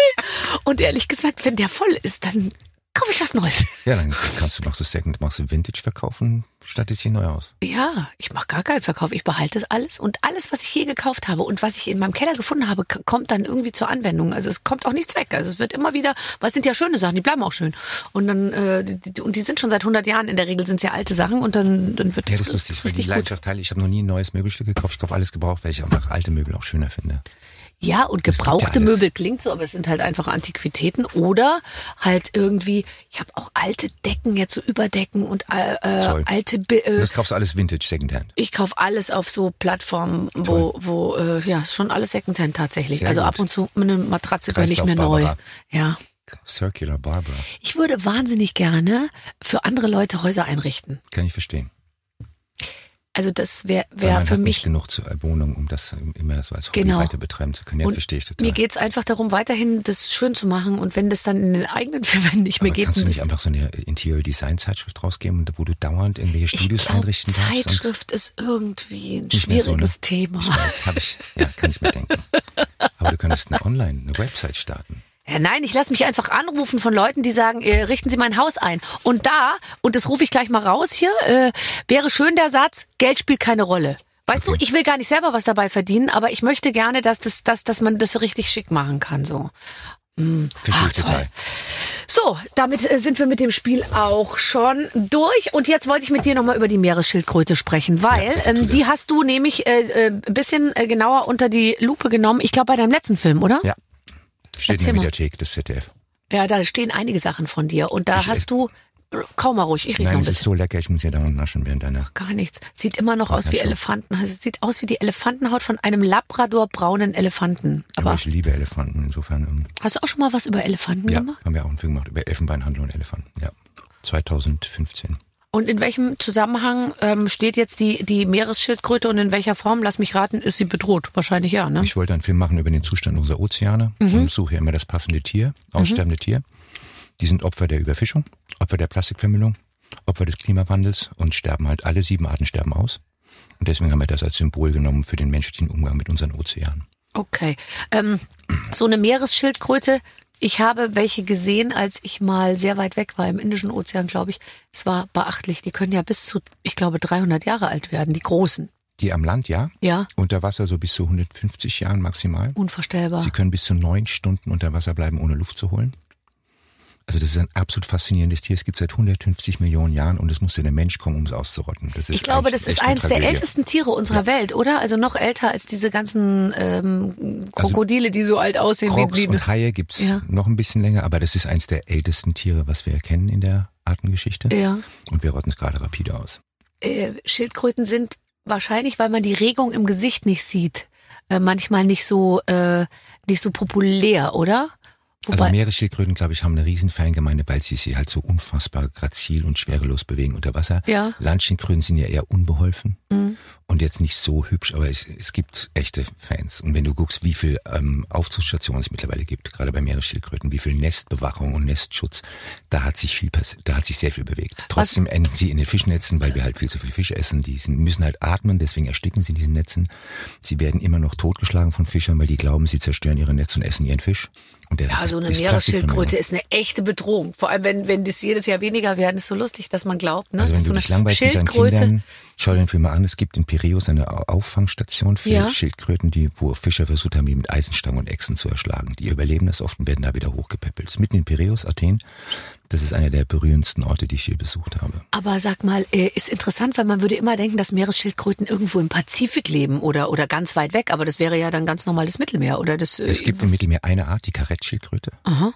Speaker 2: Und ehrlich gesagt, wenn der voll ist, dann kaufe ich was Neues.
Speaker 4: Ja, dann kannst du, machst du Second, machst du Vintage verkaufen, statt es hier neu aus.
Speaker 2: Ja, ich mache gar keinen Verkauf. Ich behalte das alles und alles, was ich je gekauft habe und was ich in meinem Keller gefunden habe, kommt dann irgendwie zur Anwendung. Also es kommt auch nichts weg. Also es wird immer wieder, weil es sind ja schöne Sachen, die bleiben auch schön. Und dann äh, die, und die sind schon seit 100 Jahren. In der Regel sind es ja alte Sachen und dann dann wird
Speaker 4: Ja,
Speaker 2: es
Speaker 4: das ist lustig, weil die. Leidenschaft teile. Ich habe noch nie ein neues Möbelstück gekauft. Ich kaufe alles gebraucht, weil ich einfach alte Möbel auch schöner finde.
Speaker 2: Ja, und
Speaker 4: ja
Speaker 2: gebrauchte
Speaker 4: alles.
Speaker 2: Möbel klingt so, aber es sind halt einfach Antiquitäten oder halt irgendwie, ich habe auch alte Decken, jetzt so Überdecken und äh, äh,
Speaker 4: Toll.
Speaker 2: alte
Speaker 4: Und
Speaker 2: äh,
Speaker 4: das kaufst du alles Vintage, Secondhand.
Speaker 2: ich kauf alles auf so Plattformen, wo, wo äh, ja, schon alles Secondhand tatsächlich.
Speaker 4: Sehr
Speaker 2: also
Speaker 4: gut.
Speaker 2: ab und zu eine Matratze gönne ich mir neu. Ja.
Speaker 4: Circular Barbara.
Speaker 2: Ich würde wahnsinnig gerne für andere Leute Häuser einrichten.
Speaker 4: Kann ich verstehen.
Speaker 2: Also das wäre wär für
Speaker 4: hat nicht
Speaker 2: mich.
Speaker 4: genug zur Wohnung, um das immer so als Hobby
Speaker 2: Genau.
Speaker 4: weiter betreiben zu können. Ja,
Speaker 2: Und
Speaker 4: verstehe ich total.
Speaker 2: Mir geht's einfach darum, weiterhin das schön zu machen und wenn das dann in den eigenen vier Wänden nicht mehr
Speaker 4: Aber
Speaker 2: geht,
Speaker 4: kannst du nicht einfach so eine Interior Design Zeitschrift rausgeben, wo du dauernd irgendwelche
Speaker 2: ich
Speaker 4: Studios
Speaker 2: glaube,
Speaker 4: einrichten darfst? und-
Speaker 2: Zeitschrift ist irgendwie ein
Speaker 4: mehr so,
Speaker 2: schwieriges
Speaker 4: ne?
Speaker 2: Thema.
Speaker 4: Ich weiß, habe ich. Ja, kann ich mir denken. Aber du könntest eine Online, eine Website starten.
Speaker 2: Ja, nein, ich lasse mich einfach anrufen von Leuten, die sagen, äh, richten Sie mein Haus ein. Und da, und das rufe ich gleich mal raus hier, äh, wäre schön der Satz, Geld spielt keine Rolle. Weißt
Speaker 4: Okay.
Speaker 2: du, ich will gar nicht selber was dabei verdienen, aber ich möchte gerne, dass, das, dass, dass man das so richtig schick machen kann. So.
Speaker 4: Verstehe
Speaker 2: Ach,
Speaker 4: total.
Speaker 2: So, damit äh, sind wir mit dem Spiel auch schon durch. Und jetzt wollte ich mit dir nochmal über die Meeresschildkröte sprechen, weil ähm, die hast du nämlich äh, äh, ein bisschen äh, genauer unter die Lupe genommen. Ich glaube, bei deinem letzten Film, oder?
Speaker 4: Ja. Steht
Speaker 2: Erzähl
Speaker 4: in der. Mediathek des ZDF.
Speaker 2: Ja, da stehen einige Sachen von dir. Und da
Speaker 4: Ich-
Speaker 2: hast du, kaum mal ruhig, ich rede noch
Speaker 4: Nein,
Speaker 2: ein
Speaker 4: es ist so lecker, ich muss ja dauernd naschen während deiner.
Speaker 2: Gar nichts. Sieht immer noch aus wie
Speaker 4: schon.
Speaker 2: Elefanten. Also sieht aus wie die Elefantenhaut von einem Labrador-braunen Elefanten.
Speaker 4: Aber
Speaker 2: Aber
Speaker 4: ich liebe Elefanten, insofern. ähm,
Speaker 2: hast du auch schon mal was über Elefanten
Speaker 4: Ja,
Speaker 2: gemacht?
Speaker 4: haben wir auch einen Film gemacht über Elfenbeinhandel und Elefanten. Ja. 2015.
Speaker 2: Und in welchem Zusammenhang ähm, steht jetzt die, die Meeresschildkröte und in welcher Form, lass mich raten, ist sie bedroht? Wahrscheinlich ja, ne?
Speaker 4: Ich wollte einen Film machen über den Zustand unserer Ozeane und suche immer das passende Tier, aussterbende Tier. Die sind Opfer der Überfischung, Opfer der Plastikvermüllung, Opfer des Klimawandels und sterben halt, alle sieben Arten sterben aus. Und deswegen haben wir das als Symbol genommen für den menschlichen Umgang mit unseren Ozeanen.
Speaker 2: Okay. Ähm, so eine Meeresschildkröte. Ich habe welche gesehen, als ich mal sehr weit weg war im Indischen Ozean, glaube ich. Es war beachtlich. Die können ja bis zu, ich glaube, 300 Jahre alt werden, die großen.
Speaker 4: Die am Land, ja,
Speaker 2: Ja,
Speaker 4: unter Wasser so bis zu 150 Jahren maximal.
Speaker 2: unvorstellbar.
Speaker 4: Sie können bis zu neun Stunden unter Wasser bleiben, ohne Luft zu holen. Also das ist ein absolut faszinierendes Tier. Es gibt seit 150 Millionen Jahren und es musste der Mensch kommen, um es auszurotten. Das ist
Speaker 2: Ich glaube, das ist eines der ältesten Tiere unserer Welt, oder? Also noch älter als diese ganzen ähm, Krokodile, die so alt aussehen
Speaker 4: Crocs
Speaker 2: wie, wie
Speaker 4: und Haie gibt's
Speaker 2: Ja.
Speaker 4: noch ein bisschen länger, aber das ist eins der ältesten Tiere, was wir kennen in der Artengeschichte.
Speaker 2: ja.
Speaker 4: Und wir rotten es gerade rapide aus.
Speaker 2: äh, Schildkröten sind wahrscheinlich, weil man die Regung im Gesicht nicht sieht, äh, manchmal nicht so äh, nicht so populär, oder?
Speaker 4: Also Meeresschildkröten, glaube ich, haben eine riesen Fangemeinde, weil sie sich halt so unfassbar grazil und schwerelos bewegen unter Wasser.
Speaker 2: Ja.
Speaker 4: Landschildkröten sind ja eher unbeholfen
Speaker 2: Mhm.
Speaker 4: und jetzt nicht so hübsch, aber es, es gibt echte Fans. Und wenn du guckst, wie viel ähm, Aufzugsstationen es mittlerweile gibt, gerade bei Meeresschildkröten, wie viel Nestbewachung und Nestschutz, da hat sich viel da hat sich sehr viel bewegt. Trotzdem enden sie in den Fischnetzen, weil wir halt viel zu viel Fisch essen. Die müssen halt atmen, deswegen ersticken sie in diesen Netzen. Sie werden immer noch totgeschlagen von Fischern, weil die glauben, sie zerstören ihre Netze und essen ihren Fisch.
Speaker 2: Ja, so eine Meeresschildkröte ist eine echte Bedrohung. Vor allem, wenn, wenn das jedes Jahr weniger werden, ist so lustig, dass man glaubt, ne?
Speaker 4: Also wenn du
Speaker 2: so
Speaker 4: dich langweilst mit deinen
Speaker 2: Schildkröte.
Speaker 4: Kindern, schau dir den Film mal an. Es gibt in Piräus eine Au- Auffangstation für
Speaker 2: Ja.
Speaker 4: Schildkröten, die, wo Fischer versucht haben, die mit Eisenstangen und Echsen zu erschlagen. Die überleben das oft und werden da wieder hochgepäppelt. Mitten in Piräus, Athen. Das ist einer der berührendsten Orte, die ich je besucht habe.
Speaker 2: Aber sag mal, äh, ist interessant, weil man würde immer denken, dass Meeresschildkröten irgendwo im Pazifik leben oder, oder ganz weit weg, aber das wäre ja dann ganz normal das Mittelmeer, oder das? äh,
Speaker 4: Es gibt im Mittelmeer eine Art, die Karettschildkröte.
Speaker 2: Aha.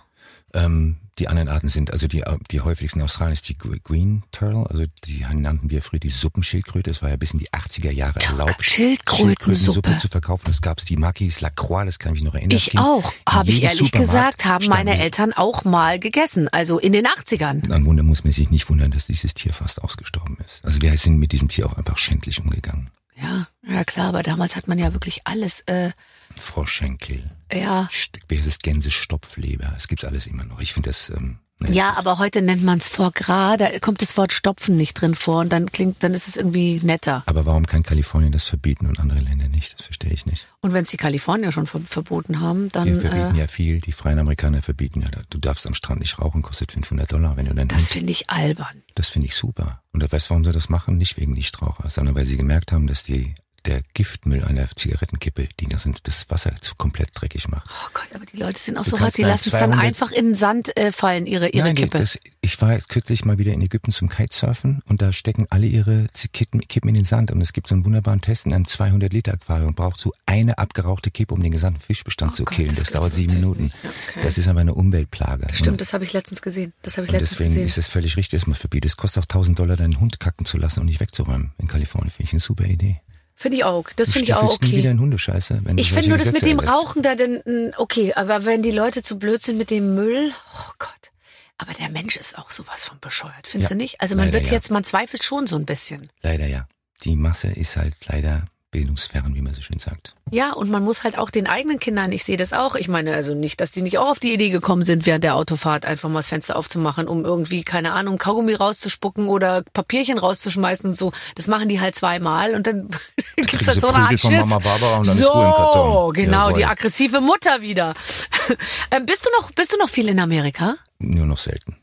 Speaker 4: Ähm, die anderen Arten sind, also die, die häufigsten in Australien ist die Gre- Green Turtle, also die nannten wir früher die Suppenschildkröte. Es war ja bis in die 80er Jahre erlaubt,
Speaker 2: Schildkrötensuppe.
Speaker 4: zu verkaufen. Das gab's die Makis La Croix, das kann ich mich noch erinnern.
Speaker 2: Ich auch, habe ich ehrlich
Speaker 4: Supermarkt
Speaker 2: gesagt, haben meine Eltern auch mal gegessen, also in den 80ern.
Speaker 4: Dann wunder muss man sich nicht wundern, dass dieses Tier fast ausgestorben ist. Also wir sind mit diesem Tier auch einfach schändlich umgegangen.
Speaker 2: Ja, ja klar, aber damals hat man ja wirklich alles, äh,
Speaker 4: Froschschenkel,
Speaker 2: ja,
Speaker 4: wie heißt es, Gänsestopfleber, es gibt's alles immer noch. Ich finde das, ähm,
Speaker 2: Ja, aber heute nennt man es Foie Gras, da kommt das Wort Stopfen nicht drin vor und dann klingt, dann ist es irgendwie netter.
Speaker 4: Aber warum kann Kalifornien das verbieten und andere Länder nicht? Das verstehe ich nicht.
Speaker 2: Und wenn es die Kalifornier schon ver verboten haben, dann.
Speaker 4: Wir verbieten
Speaker 2: Äh,
Speaker 4: ja viel, die freien Amerikaner verbieten ja, du darfst am Strand nicht rauchen, kostet 500 Dollar, wenn du dann
Speaker 2: das finde ich albern.
Speaker 4: Das finde ich super. Und du weißt, warum sie das machen? Nicht wegen Nichtraucher, sondern weil sie gemerkt haben, dass die, der Giftmüll einer Zigarettenkippe, die das, das Wasser komplett dreckig macht.
Speaker 2: Oh Gott, aber die Leute sind auch
Speaker 4: Du
Speaker 2: so hart, die lassen es dann
Speaker 4: 200
Speaker 2: einfach in den Sand äh, fallen, ihre, ihre
Speaker 4: Nein,
Speaker 2: Kippe.
Speaker 4: Das, ich war jetzt kürzlich mal wieder in Ägypten zum Kitesurfen und da stecken alle ihre Kippen, Kippen in den Sand und es gibt so einen wunderbaren Test in einem 200 Liter Aquarium braucht so eine abgerauchte Kippe, um den gesamten Fischbestand
Speaker 2: Oh
Speaker 4: zu
Speaker 2: Gott,
Speaker 4: killen.
Speaker 2: das
Speaker 4: Das, dauert sieben Minuten.
Speaker 2: okay.
Speaker 4: Das ist aber eine Umweltplage.
Speaker 2: Stimmt,
Speaker 4: Und,
Speaker 2: das habe ich letztens gesehen. Das habe ich letztens
Speaker 4: deswegen
Speaker 2: gesehen.
Speaker 4: ist es völlig richtig, dass man verbietet. Es kostet auch 1000 Dollar, deinen Hund kacken zu lassen und nicht wegzuräumen in Kalifornien. Finde ich eine super Idee.
Speaker 2: Finde ich auch. Das finde ich auch
Speaker 4: nie wieder
Speaker 2: okay.
Speaker 4: in Hundescheiße. Wenn
Speaker 2: Ich finde nur das mit dem
Speaker 4: erlässt.
Speaker 2: Rauchen da denn, mm, okay, aber wenn die Leute zu blöd sind mit dem Müll, oh Gott. Aber der Mensch ist auch sowas von bescheuert, findest
Speaker 4: Ja,
Speaker 2: du nicht? Also man
Speaker 4: leider
Speaker 2: wird
Speaker 4: ja.
Speaker 2: jetzt, man zweifelt schon so ein bisschen.
Speaker 4: Leider ja. Die Masse ist halt leider bildungsfern, wie man so schön sagt.
Speaker 2: Ja, und man muss halt auch den eigenen Kindern, ich sehe das auch, ich meine also nicht, dass die nicht auch auf die Idee gekommen sind, während der Autofahrt einfach mal das Fenster aufzumachen, um irgendwie, keine Ahnung, Kaugummi rauszuspucken oder Papierchen rauszuschmeißen und so. Das machen die halt zweimal und dann gibt's
Speaker 4: kriegen
Speaker 2: halt
Speaker 4: sie
Speaker 2: so eine Art
Speaker 4: von. Mama Barbara und dann ist
Speaker 2: so,
Speaker 4: Ruhe im Karton.
Speaker 2: genau, die
Speaker 4: Jawohl.
Speaker 2: aggressive Mutter wieder. ähm, bist du noch, bist du noch viel in Amerika?
Speaker 4: Nur noch selten.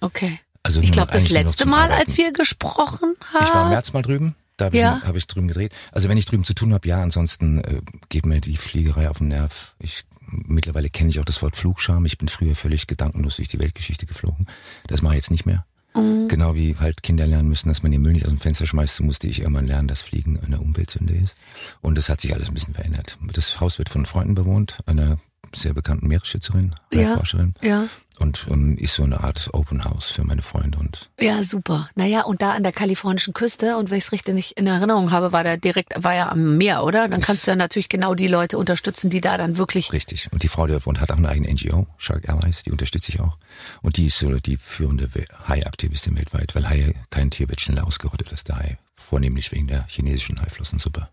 Speaker 2: Okay.
Speaker 4: Also
Speaker 2: Ich glaube, das letzte Mal,
Speaker 4: Arbeiten.
Speaker 2: als wir gesprochen haben.
Speaker 4: Ich war im März mal drüben. Da habe ich,
Speaker 2: Ja.
Speaker 4: hab ich drüben gedreht. Also wenn ich drüben zu tun habe, ja, ansonsten äh, geht mir die Fliegerei auf den Nerv. Ich mittlerweile kenne ich auch das Wort Flugscham. Ich bin früher völlig gedankenlos durch die Weltgeschichte geflogen. Das mache ich jetzt nicht mehr.
Speaker 2: Mhm.
Speaker 4: Genau wie halt Kinder lernen müssen, dass man den Müll nicht aus dem Fenster schmeißt, so musste ich irgendwann lernen, dass Fliegen eine Umweltsünde ist. Und das hat sich alles ein bisschen verändert. Das Haus wird von Freunden bewohnt, einer sehr bekannten Meeresschützerin,
Speaker 2: Ja.
Speaker 4: Forscherin.
Speaker 2: Ja.
Speaker 4: Und ähm, ist so eine Art Open House für meine Freunde. Und
Speaker 2: Ja, super. Naja, und da an der kalifornischen Küste, und wenn ich es richtig nicht in Erinnerung habe, war der direkt, war ja am Meer, oder? Dann kannst du ja natürlich genau die Leute unterstützen, die da dann wirklich.
Speaker 4: Richtig. Und die Frau, die da wohnt, hat auch eine eigene NGO, Shark Allies, die unterstütze ich auch. Und die ist so die führende Hai-Aktivistin weltweit, weil Haie, kein Tier wird schneller ausgerottet als der Hai. Vornehmlich wegen der chinesischen Haiflossensuppe.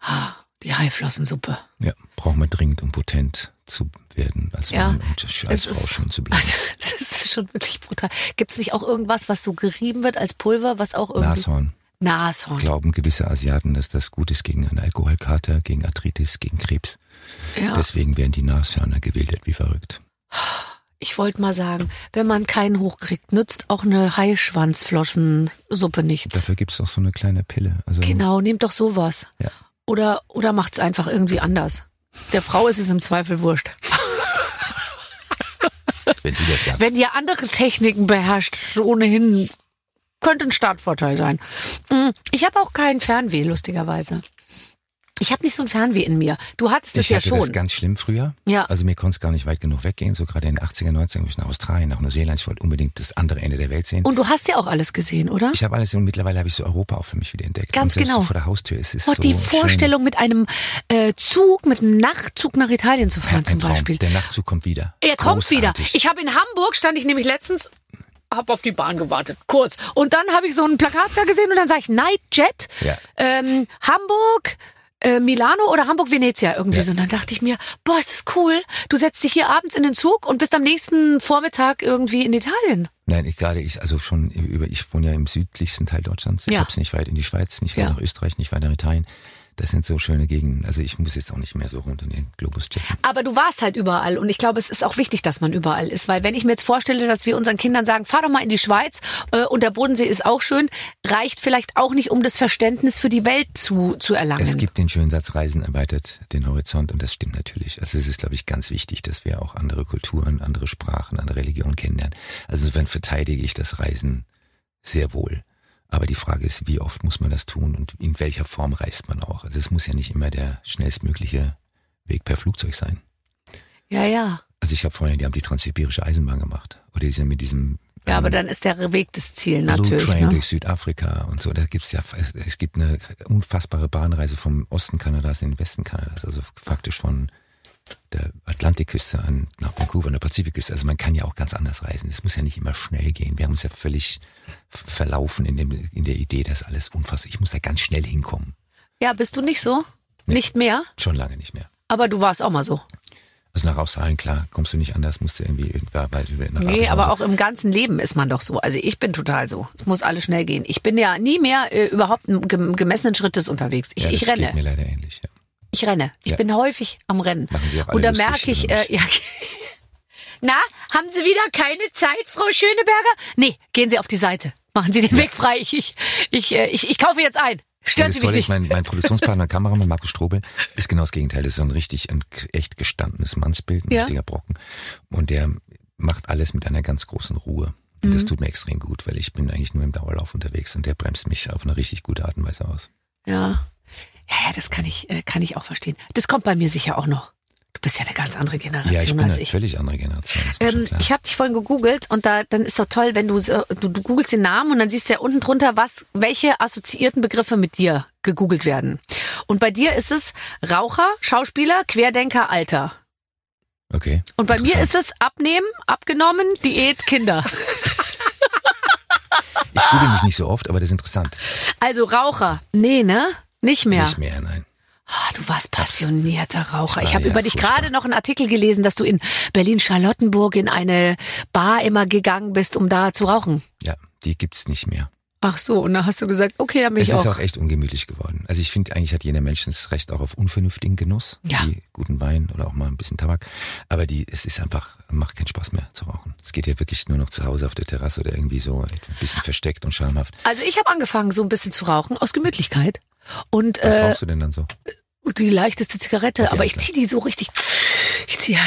Speaker 2: Ah, die Haiflossensuppe.
Speaker 4: Ja, braucht man dringend, um potent zu werden, als
Speaker 2: Ja,
Speaker 4: Mann und als
Speaker 2: es
Speaker 4: Frau
Speaker 2: ist-
Speaker 4: schön zu bleiben.
Speaker 2: Das ist schon wirklich brutal. Gibt es nicht auch irgendwas, was so gerieben wird als Pulver, was auch irgendwie.
Speaker 4: Nashorn.
Speaker 2: Nashorn.
Speaker 4: Glauben gewisse Asiaten, dass das gut ist gegen einen Alkoholkater, gegen Arthritis, gegen Krebs.
Speaker 2: Ja.
Speaker 4: Deswegen werden die Nashörner gewildert wie verrückt.
Speaker 2: Ich wollte mal sagen, wenn man keinen hochkriegt, nützt auch eine Haischwanzfloschensuppe nichts.
Speaker 4: Dafür gibt's auch so eine kleine Pille. Also,
Speaker 2: Genau, nehmt doch sowas.
Speaker 4: Ja.
Speaker 2: Oder, oder macht's einfach irgendwie anders. Der Frau ist es im Zweifel wurscht.
Speaker 4: Wenn du das sagst.
Speaker 2: Wenn ihr andere Techniken beherrscht, ist ohnehin könnte ein Startvorteil sein. Mm, Ich habe auch kein Fernweh, lustigerweise. Ich habe nicht so ein Fernweh in mir. Du hattest es
Speaker 4: ich
Speaker 2: ja
Speaker 4: hatte
Speaker 2: schon.
Speaker 4: das ganz schlimm früher.
Speaker 2: Ja.
Speaker 4: Also mir konnte es gar nicht weit genug weggehen. So gerade in den 80er, 90er bin ich nach Australien, nach Neuseeland. Ich wollte unbedingt das andere Ende der Welt sehen.
Speaker 2: Und du hast ja auch alles gesehen, oder?
Speaker 4: ich habe alles und mittlerweile habe ich so Europa auch für mich wieder entdeckt.
Speaker 2: Ganz genau.
Speaker 4: So vor der Haustür ist es
Speaker 2: Oh,
Speaker 4: so
Speaker 2: die
Speaker 4: schön.
Speaker 2: Vorstellung, mit einem äh, Zug, mit einem Nachtzug nach Italien zu fahren
Speaker 4: Ein
Speaker 2: zum
Speaker 4: Traum.
Speaker 2: Beispiel.
Speaker 4: Der Nachtzug kommt wieder.
Speaker 2: Er kommt wieder. Ich habe in Hamburg, stand ich nämlich letztens, habe auf die Bahn gewartet, kurz. Und dann habe ich so ein Plakat da gesehen und dann sage ich Nightjet,
Speaker 4: Ja.
Speaker 2: ähm, Hamburg, äh, Milano oder Hamburg-Venezia irgendwie
Speaker 4: Ja.
Speaker 2: so. Und dann dachte ich mir, boah, ist das cool. Du setzt dich hier abends in den Zug und bist am nächsten Vormittag irgendwie in Italien.
Speaker 4: Nein, ich gerade ich also schon über ich wohne ja im südlichsten Teil Deutschlands. Ich
Speaker 2: Ja.
Speaker 4: habe es nicht weit in die Schweiz, nicht weit
Speaker 2: Ja.
Speaker 4: nach Österreich, nicht weit nach Italien. Das sind so schöne Gegenden. Also ich muss jetzt auch nicht mehr so rund um den Globus checken.
Speaker 2: Aber du warst halt überall und ich glaube, es ist auch wichtig, dass man überall ist, weil wenn ich mir jetzt vorstelle, dass wir unseren Kindern sagen, fahr doch mal in die Schweiz äh, und der Bodensee ist auch schön, reicht vielleicht auch nicht, um das Verständnis für die Welt zu, zu erlangen.
Speaker 4: Es gibt den schönen Satz, Reisen erweitert den Horizont und das stimmt natürlich. Also es ist, glaube ich, ganz wichtig, dass wir auch andere Kulturen, andere Sprachen, andere Religionen kennenlernen. Also insofern verteidige ich das Reisen sehr wohl. Aber die Frage ist, wie oft muss man das tun und in welcher Form reist man auch? Also es muss ja nicht immer der schnellstmögliche Weg per Flugzeug sein.
Speaker 2: ja, ja.
Speaker 4: Also ich habe vorhin, die haben die transsibirische Eisenbahn gemacht. Oder die sind mit diesem
Speaker 2: Ja, aber
Speaker 4: ähm,
Speaker 2: dann ist der Weg das Ziel
Speaker 4: Blue
Speaker 2: natürlich.
Speaker 4: Train
Speaker 2: Ne?
Speaker 4: durch Südafrika und so. Da gibt's ja, es, es gibt eine unfassbare Bahnreise vom Osten Kanadas in den Westen Kanadas, also faktisch von der Atlantikküste an nach Vancouver, an der Pazifikküste. Also man kann ja auch ganz anders reisen. Es muss ja nicht immer schnell gehen. Wir haben uns ja völlig verlaufen in, dem, in der Idee, dass alles unfassbar. Ich muss da ganz schnell hinkommen.
Speaker 2: Ja, bist du nicht so? Nicht mehr?
Speaker 4: Schon lange nicht mehr.
Speaker 2: Aber du warst auch mal so.
Speaker 4: Also nach Australien, klar, kommst du nicht anders, musst du irgendwie irgendwer weil du nach
Speaker 2: Nee, aber auch im ganzen Leben ist man doch so. Also ich bin total so. Es muss alles schnell gehen. Ich bin ja nie mehr äh, überhaupt gemessenen Schrittes unterwegs. Ich,
Speaker 4: Ja, das
Speaker 2: ich renne.
Speaker 4: Geht mir leider ähnlich, ja.
Speaker 2: Ich renne. Ich
Speaker 4: Ja.
Speaker 2: bin häufig am Rennen.
Speaker 4: Machen Sie auch alle
Speaker 2: Und da merke ich, äh, ja. Na, haben Sie wieder keine Zeit, Frau Schöneberger? Nee, gehen Sie auf die Seite. Machen Sie den Weg frei. Ich, ich, ich, äh, ich, ich kaufe jetzt ein.
Speaker 4: Und
Speaker 2: Sie mich
Speaker 4: Tolle,
Speaker 2: nicht.
Speaker 4: ich mein, mein Produktionspartner, Kameramann Markus Strobel, ist genau das Gegenteil. Das ist so ein richtig, ein echt gestandenes Mannsbild, ein
Speaker 2: Ja.
Speaker 4: richtiger Brocken. Und der macht alles mit einer ganz großen Ruhe. Und
Speaker 2: Mhm.
Speaker 4: das tut mir extrem gut, weil ich bin eigentlich nur im Dauerlauf unterwegs und der bremst mich auf eine richtig gute Art und Weise aus.
Speaker 2: Ja. Ja, ja, das kann ich, äh, kann ich auch verstehen. Das kommt bei mir sicher auch noch. Du bist ja eine ganz andere Generation
Speaker 4: Ja, ich bin
Speaker 2: als
Speaker 4: eine
Speaker 2: ich.
Speaker 4: völlig andere Generation.
Speaker 2: Ähm, ich habe dich vorhin gegoogelt und da dann ist doch toll, wenn du, du du googelst den Namen und dann siehst du ja unten drunter, was welche assoziierten Begriffe mit dir gegoogelt werden. Und bei dir ist es Raucher, Schauspieler, Querdenker, Alter.
Speaker 4: okay.
Speaker 2: Und bei mir ist es Abnehmen, abgenommen, Diät, Kinder.
Speaker 4: Ich google mich nicht so oft, aber das ist interessant.
Speaker 2: Also Raucher, nee, ne? Nicht mehr.
Speaker 4: Nicht mehr, nein.
Speaker 2: Ah, du warst passionierter Raucher.
Speaker 4: Ich
Speaker 2: Ich habe
Speaker 4: ja
Speaker 2: über dich gerade noch einen Artikel gelesen, dass du in Berlin-Charlottenburg in eine Bar immer gegangen bist, um da zu rauchen.
Speaker 4: Ja, die gibt's nicht mehr.
Speaker 2: Ach so, und dann hast du gesagt, okay, dann bin
Speaker 4: Es
Speaker 2: ich
Speaker 4: ist
Speaker 2: auch.
Speaker 4: auch echt ungemütlich geworden. Also ich finde, eigentlich hat jeder Mensch das Recht auch auf unvernünftigen Genuss,
Speaker 2: Ja.
Speaker 4: wie guten Wein oder auch mal ein bisschen Tabak. Aber die, es ist einfach, macht keinen Spaß mehr zu rauchen. Es geht ja wirklich nur noch zu Hause auf der Terrasse oder irgendwie so ein bisschen versteckt und schamhaft.
Speaker 2: Also ich habe angefangen, so ein bisschen zu rauchen aus Gemütlichkeit. Und
Speaker 4: Was
Speaker 2: äh,
Speaker 4: rauchst du denn dann so?
Speaker 2: die leichteste Zigarette,
Speaker 4: Okay,
Speaker 2: aber
Speaker 4: alles
Speaker 2: ich ziehe die so richtig, ich ziehe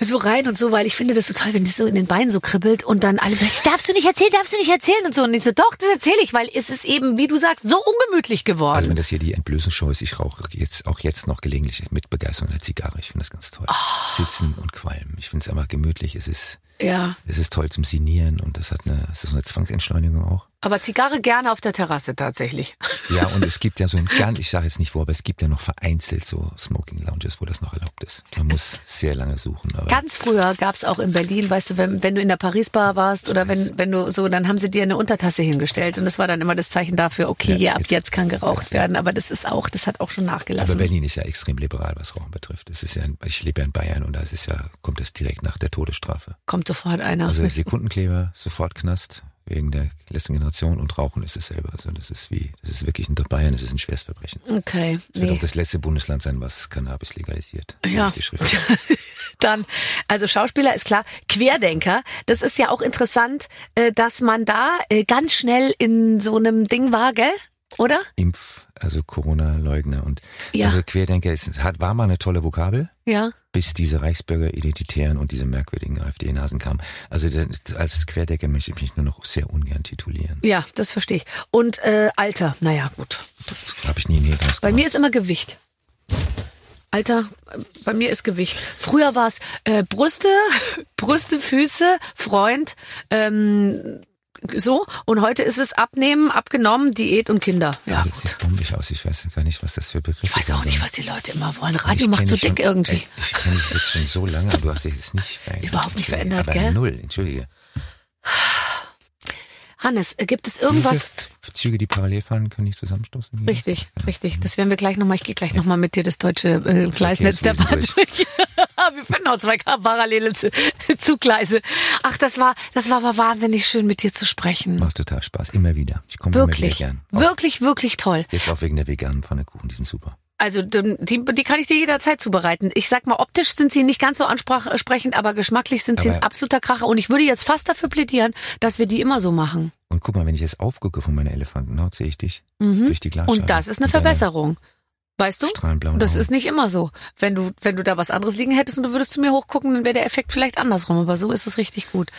Speaker 2: so rein und so, weil ich finde das so toll, wenn die so in den Beinen so kribbelt und dann alle so, darfst du nicht erzählen, darfst du nicht erzählen und so. Und ich so, doch, das erzähle ich, weil es ist eben, wie du sagst, so ungemütlich
Speaker 4: Also
Speaker 2: geworden.
Speaker 4: wenn das hier die Entblößungsshow ist, ich rauche jetzt auch jetzt noch gelegentlich mit Begeisterung eine Zigarre. Ich finde das ganz toll.
Speaker 2: Oh.
Speaker 4: Sitzen und qualmen. Ich finde es einfach gemütlich. Es ist,
Speaker 2: ja,
Speaker 4: es ist toll zum Sinieren und das hat eine, es ist so eine Zwangsentschleunigung auch.
Speaker 2: aber Zigarre gerne auf der Terrasse tatsächlich.
Speaker 4: Ja, und es gibt ja so ein ganz, ich sage jetzt nicht wo, aber es gibt ja noch vereinzelt so Smoking Lounges, wo das noch erlaubt ist. Man muss sehr lange suchen. Aber
Speaker 2: Ganz früher gab's auch in Berlin, weißt du, wenn, wenn du in der Paris-Bar warst oder wenn, wenn du so, dann haben sie dir eine Untertasse hingestellt und das war dann immer das Zeichen dafür, okay,
Speaker 4: Ja,
Speaker 2: ja, ab
Speaker 4: jetzt-
Speaker 2: jetzt kann geraucht
Speaker 4: ja.
Speaker 2: werden, aber das ist auch, das hat auch schon
Speaker 4: aber
Speaker 2: nachgelassen.
Speaker 4: Berlin ist ja extrem liberal, was Rauchen betrifft. Es ist ja, ich lebe ja in Bayern und da ist es ja, kommt es direkt nach der Todesstrafe.
Speaker 2: Kommt sofort einer.
Speaker 4: Also Sekundenkleber, sofort Knast, wegen der letzten Generation und Rauchen ist es selber. Also das ist wie, das ist wirklich in Bayern, das ist ein Schwerstverbrechen.
Speaker 2: okay,
Speaker 4: Es wird
Speaker 2: nee.
Speaker 4: auch das letzte Bundesland sein, was Cannabis legalisiert.
Speaker 2: Ja. Dann, also Schauspieler ist klar, Querdenker, das ist ja auch interessant, äh, dass man da äh, ganz schnell in so einem Ding war, gell? Oder?
Speaker 4: Impf, also Corona-Leugner und
Speaker 2: Ja.
Speaker 4: also Querdenker ist, hat, war mal eine tolle Vokabel.
Speaker 2: Ja.
Speaker 4: bis diese Reichsbürger Identitären und diese merkwürdigen AfD-Nasen kamen. Also als Querdecker möchte ich mich nur noch sehr ungern titulieren.
Speaker 2: Ja, das verstehe ich. Und äh, Alter, naja, gut. Das,
Speaker 4: Habe ich nie in
Speaker 2: bei mir ist immer Gewicht. Alter, bei mir ist Gewicht. Früher war es äh, Brüste, Brüste, Füße, Freund, ähm, so. Und heute ist es Abnehmen, abgenommen, Diät und Kinder. Ja,
Speaker 4: das
Speaker 2: gut.
Speaker 4: sieht bombig aus. Ich weiß gar nicht, was das für Begriffe
Speaker 2: Ich weiß auch nicht, was die Leute immer wollen.
Speaker 4: Ich
Speaker 2: Radio macht so
Speaker 4: dich schon-
Speaker 2: dick irgendwie.
Speaker 4: Ey, Ich kenne dich jetzt schon so lange, aber du hast dich jetzt nicht verändert.
Speaker 2: Überhaupt nicht verändert,
Speaker 4: aber
Speaker 2: gell?
Speaker 4: Null, entschuldige.
Speaker 2: Hannes, äh, gibt es irgendwas?
Speaker 4: Dieses Züge, die parallel fahren, können nicht zusammenstoßen?
Speaker 2: Richtig, richtig. Das werden wir gleich nochmal. Ich gehe gleich nochmal mit dir das deutsche äh, Gleisnetz der Bahn durch. wir finden auch zwei parallele Zu- Zugleise. Ach, das war, das war aber wahnsinnig schön, mit dir zu sprechen.
Speaker 4: Macht total Spaß. Immer wieder. Ich komme immer wieder
Speaker 2: Wirklich,
Speaker 4: gern. Auch
Speaker 2: wirklich, wirklich toll.
Speaker 4: Jetzt auch wegen der veganen Pfannekuchen, die sind super.
Speaker 2: Also die, die kann ich dir jederzeit zubereiten. Ich sag mal, optisch sind sie nicht ganz so ansprechend, aber geschmacklich sind sie ein absoluter Kracher. Und ich würde jetzt fast dafür plädieren, dass wir die immer so machen.
Speaker 4: Und guck mal, wenn ich jetzt aufgucke von meiner Elefantenhaut, sehe ich dich durch die Glasscheibe.
Speaker 2: Mhm. Und das ist eine Verbesserung. Weißt du? Das
Speaker 4: Augen.
Speaker 2: ist nicht immer so. Wenn du, wenn du da was anderes liegen hättest und du würdest zu mir hochgucken, dann wäre der Effekt vielleicht andersrum. Aber so ist es richtig gut.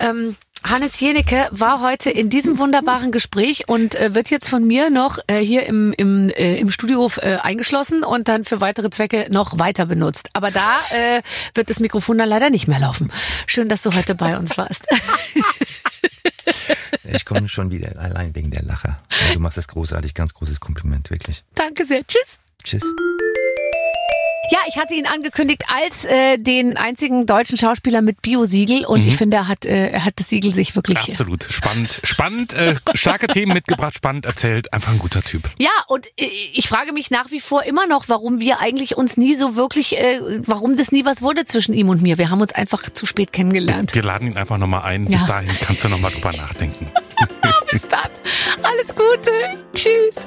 Speaker 2: Ähm, Hannes Jenecke war heute in diesem wunderbaren Gespräch und äh, wird jetzt von mir noch äh, hier im, im, äh, im Studio äh, eingeschlossen und dann für weitere Zwecke noch weiter benutzt. Aber da äh, wird das Mikrofon dann leider nicht mehr laufen. Schön, dass du heute bei uns warst.
Speaker 4: Ich komme schon wieder allein wegen der Lacher. Du machst das großartig, ganz großes Kompliment, wirklich.
Speaker 2: Danke sehr. Tschüss.
Speaker 4: Tschüss.
Speaker 2: Ja, ich hatte ihn angekündigt als äh, den einzigen deutschen Schauspieler mit Bio-Siegel und ich finde, er hat, äh, er hat das Siegel sich wirklich.
Speaker 3: Absolut. Spannend, spannend, äh, starke Themen mitgebracht, spannend erzählt. Einfach ein guter Typ.
Speaker 2: Ja, und äh, ich frage mich nach wie vor immer noch, warum wir eigentlich uns nie so wirklich, äh, warum das nie was wurde zwischen ihm und mir. Wir haben uns einfach zu spät kennengelernt.
Speaker 3: Wir laden ihn einfach nochmal ein.
Speaker 2: Ja.
Speaker 3: Bis dahin kannst du nochmal drüber nachdenken.
Speaker 2: Bis dann. Alles Gute. Tschüss.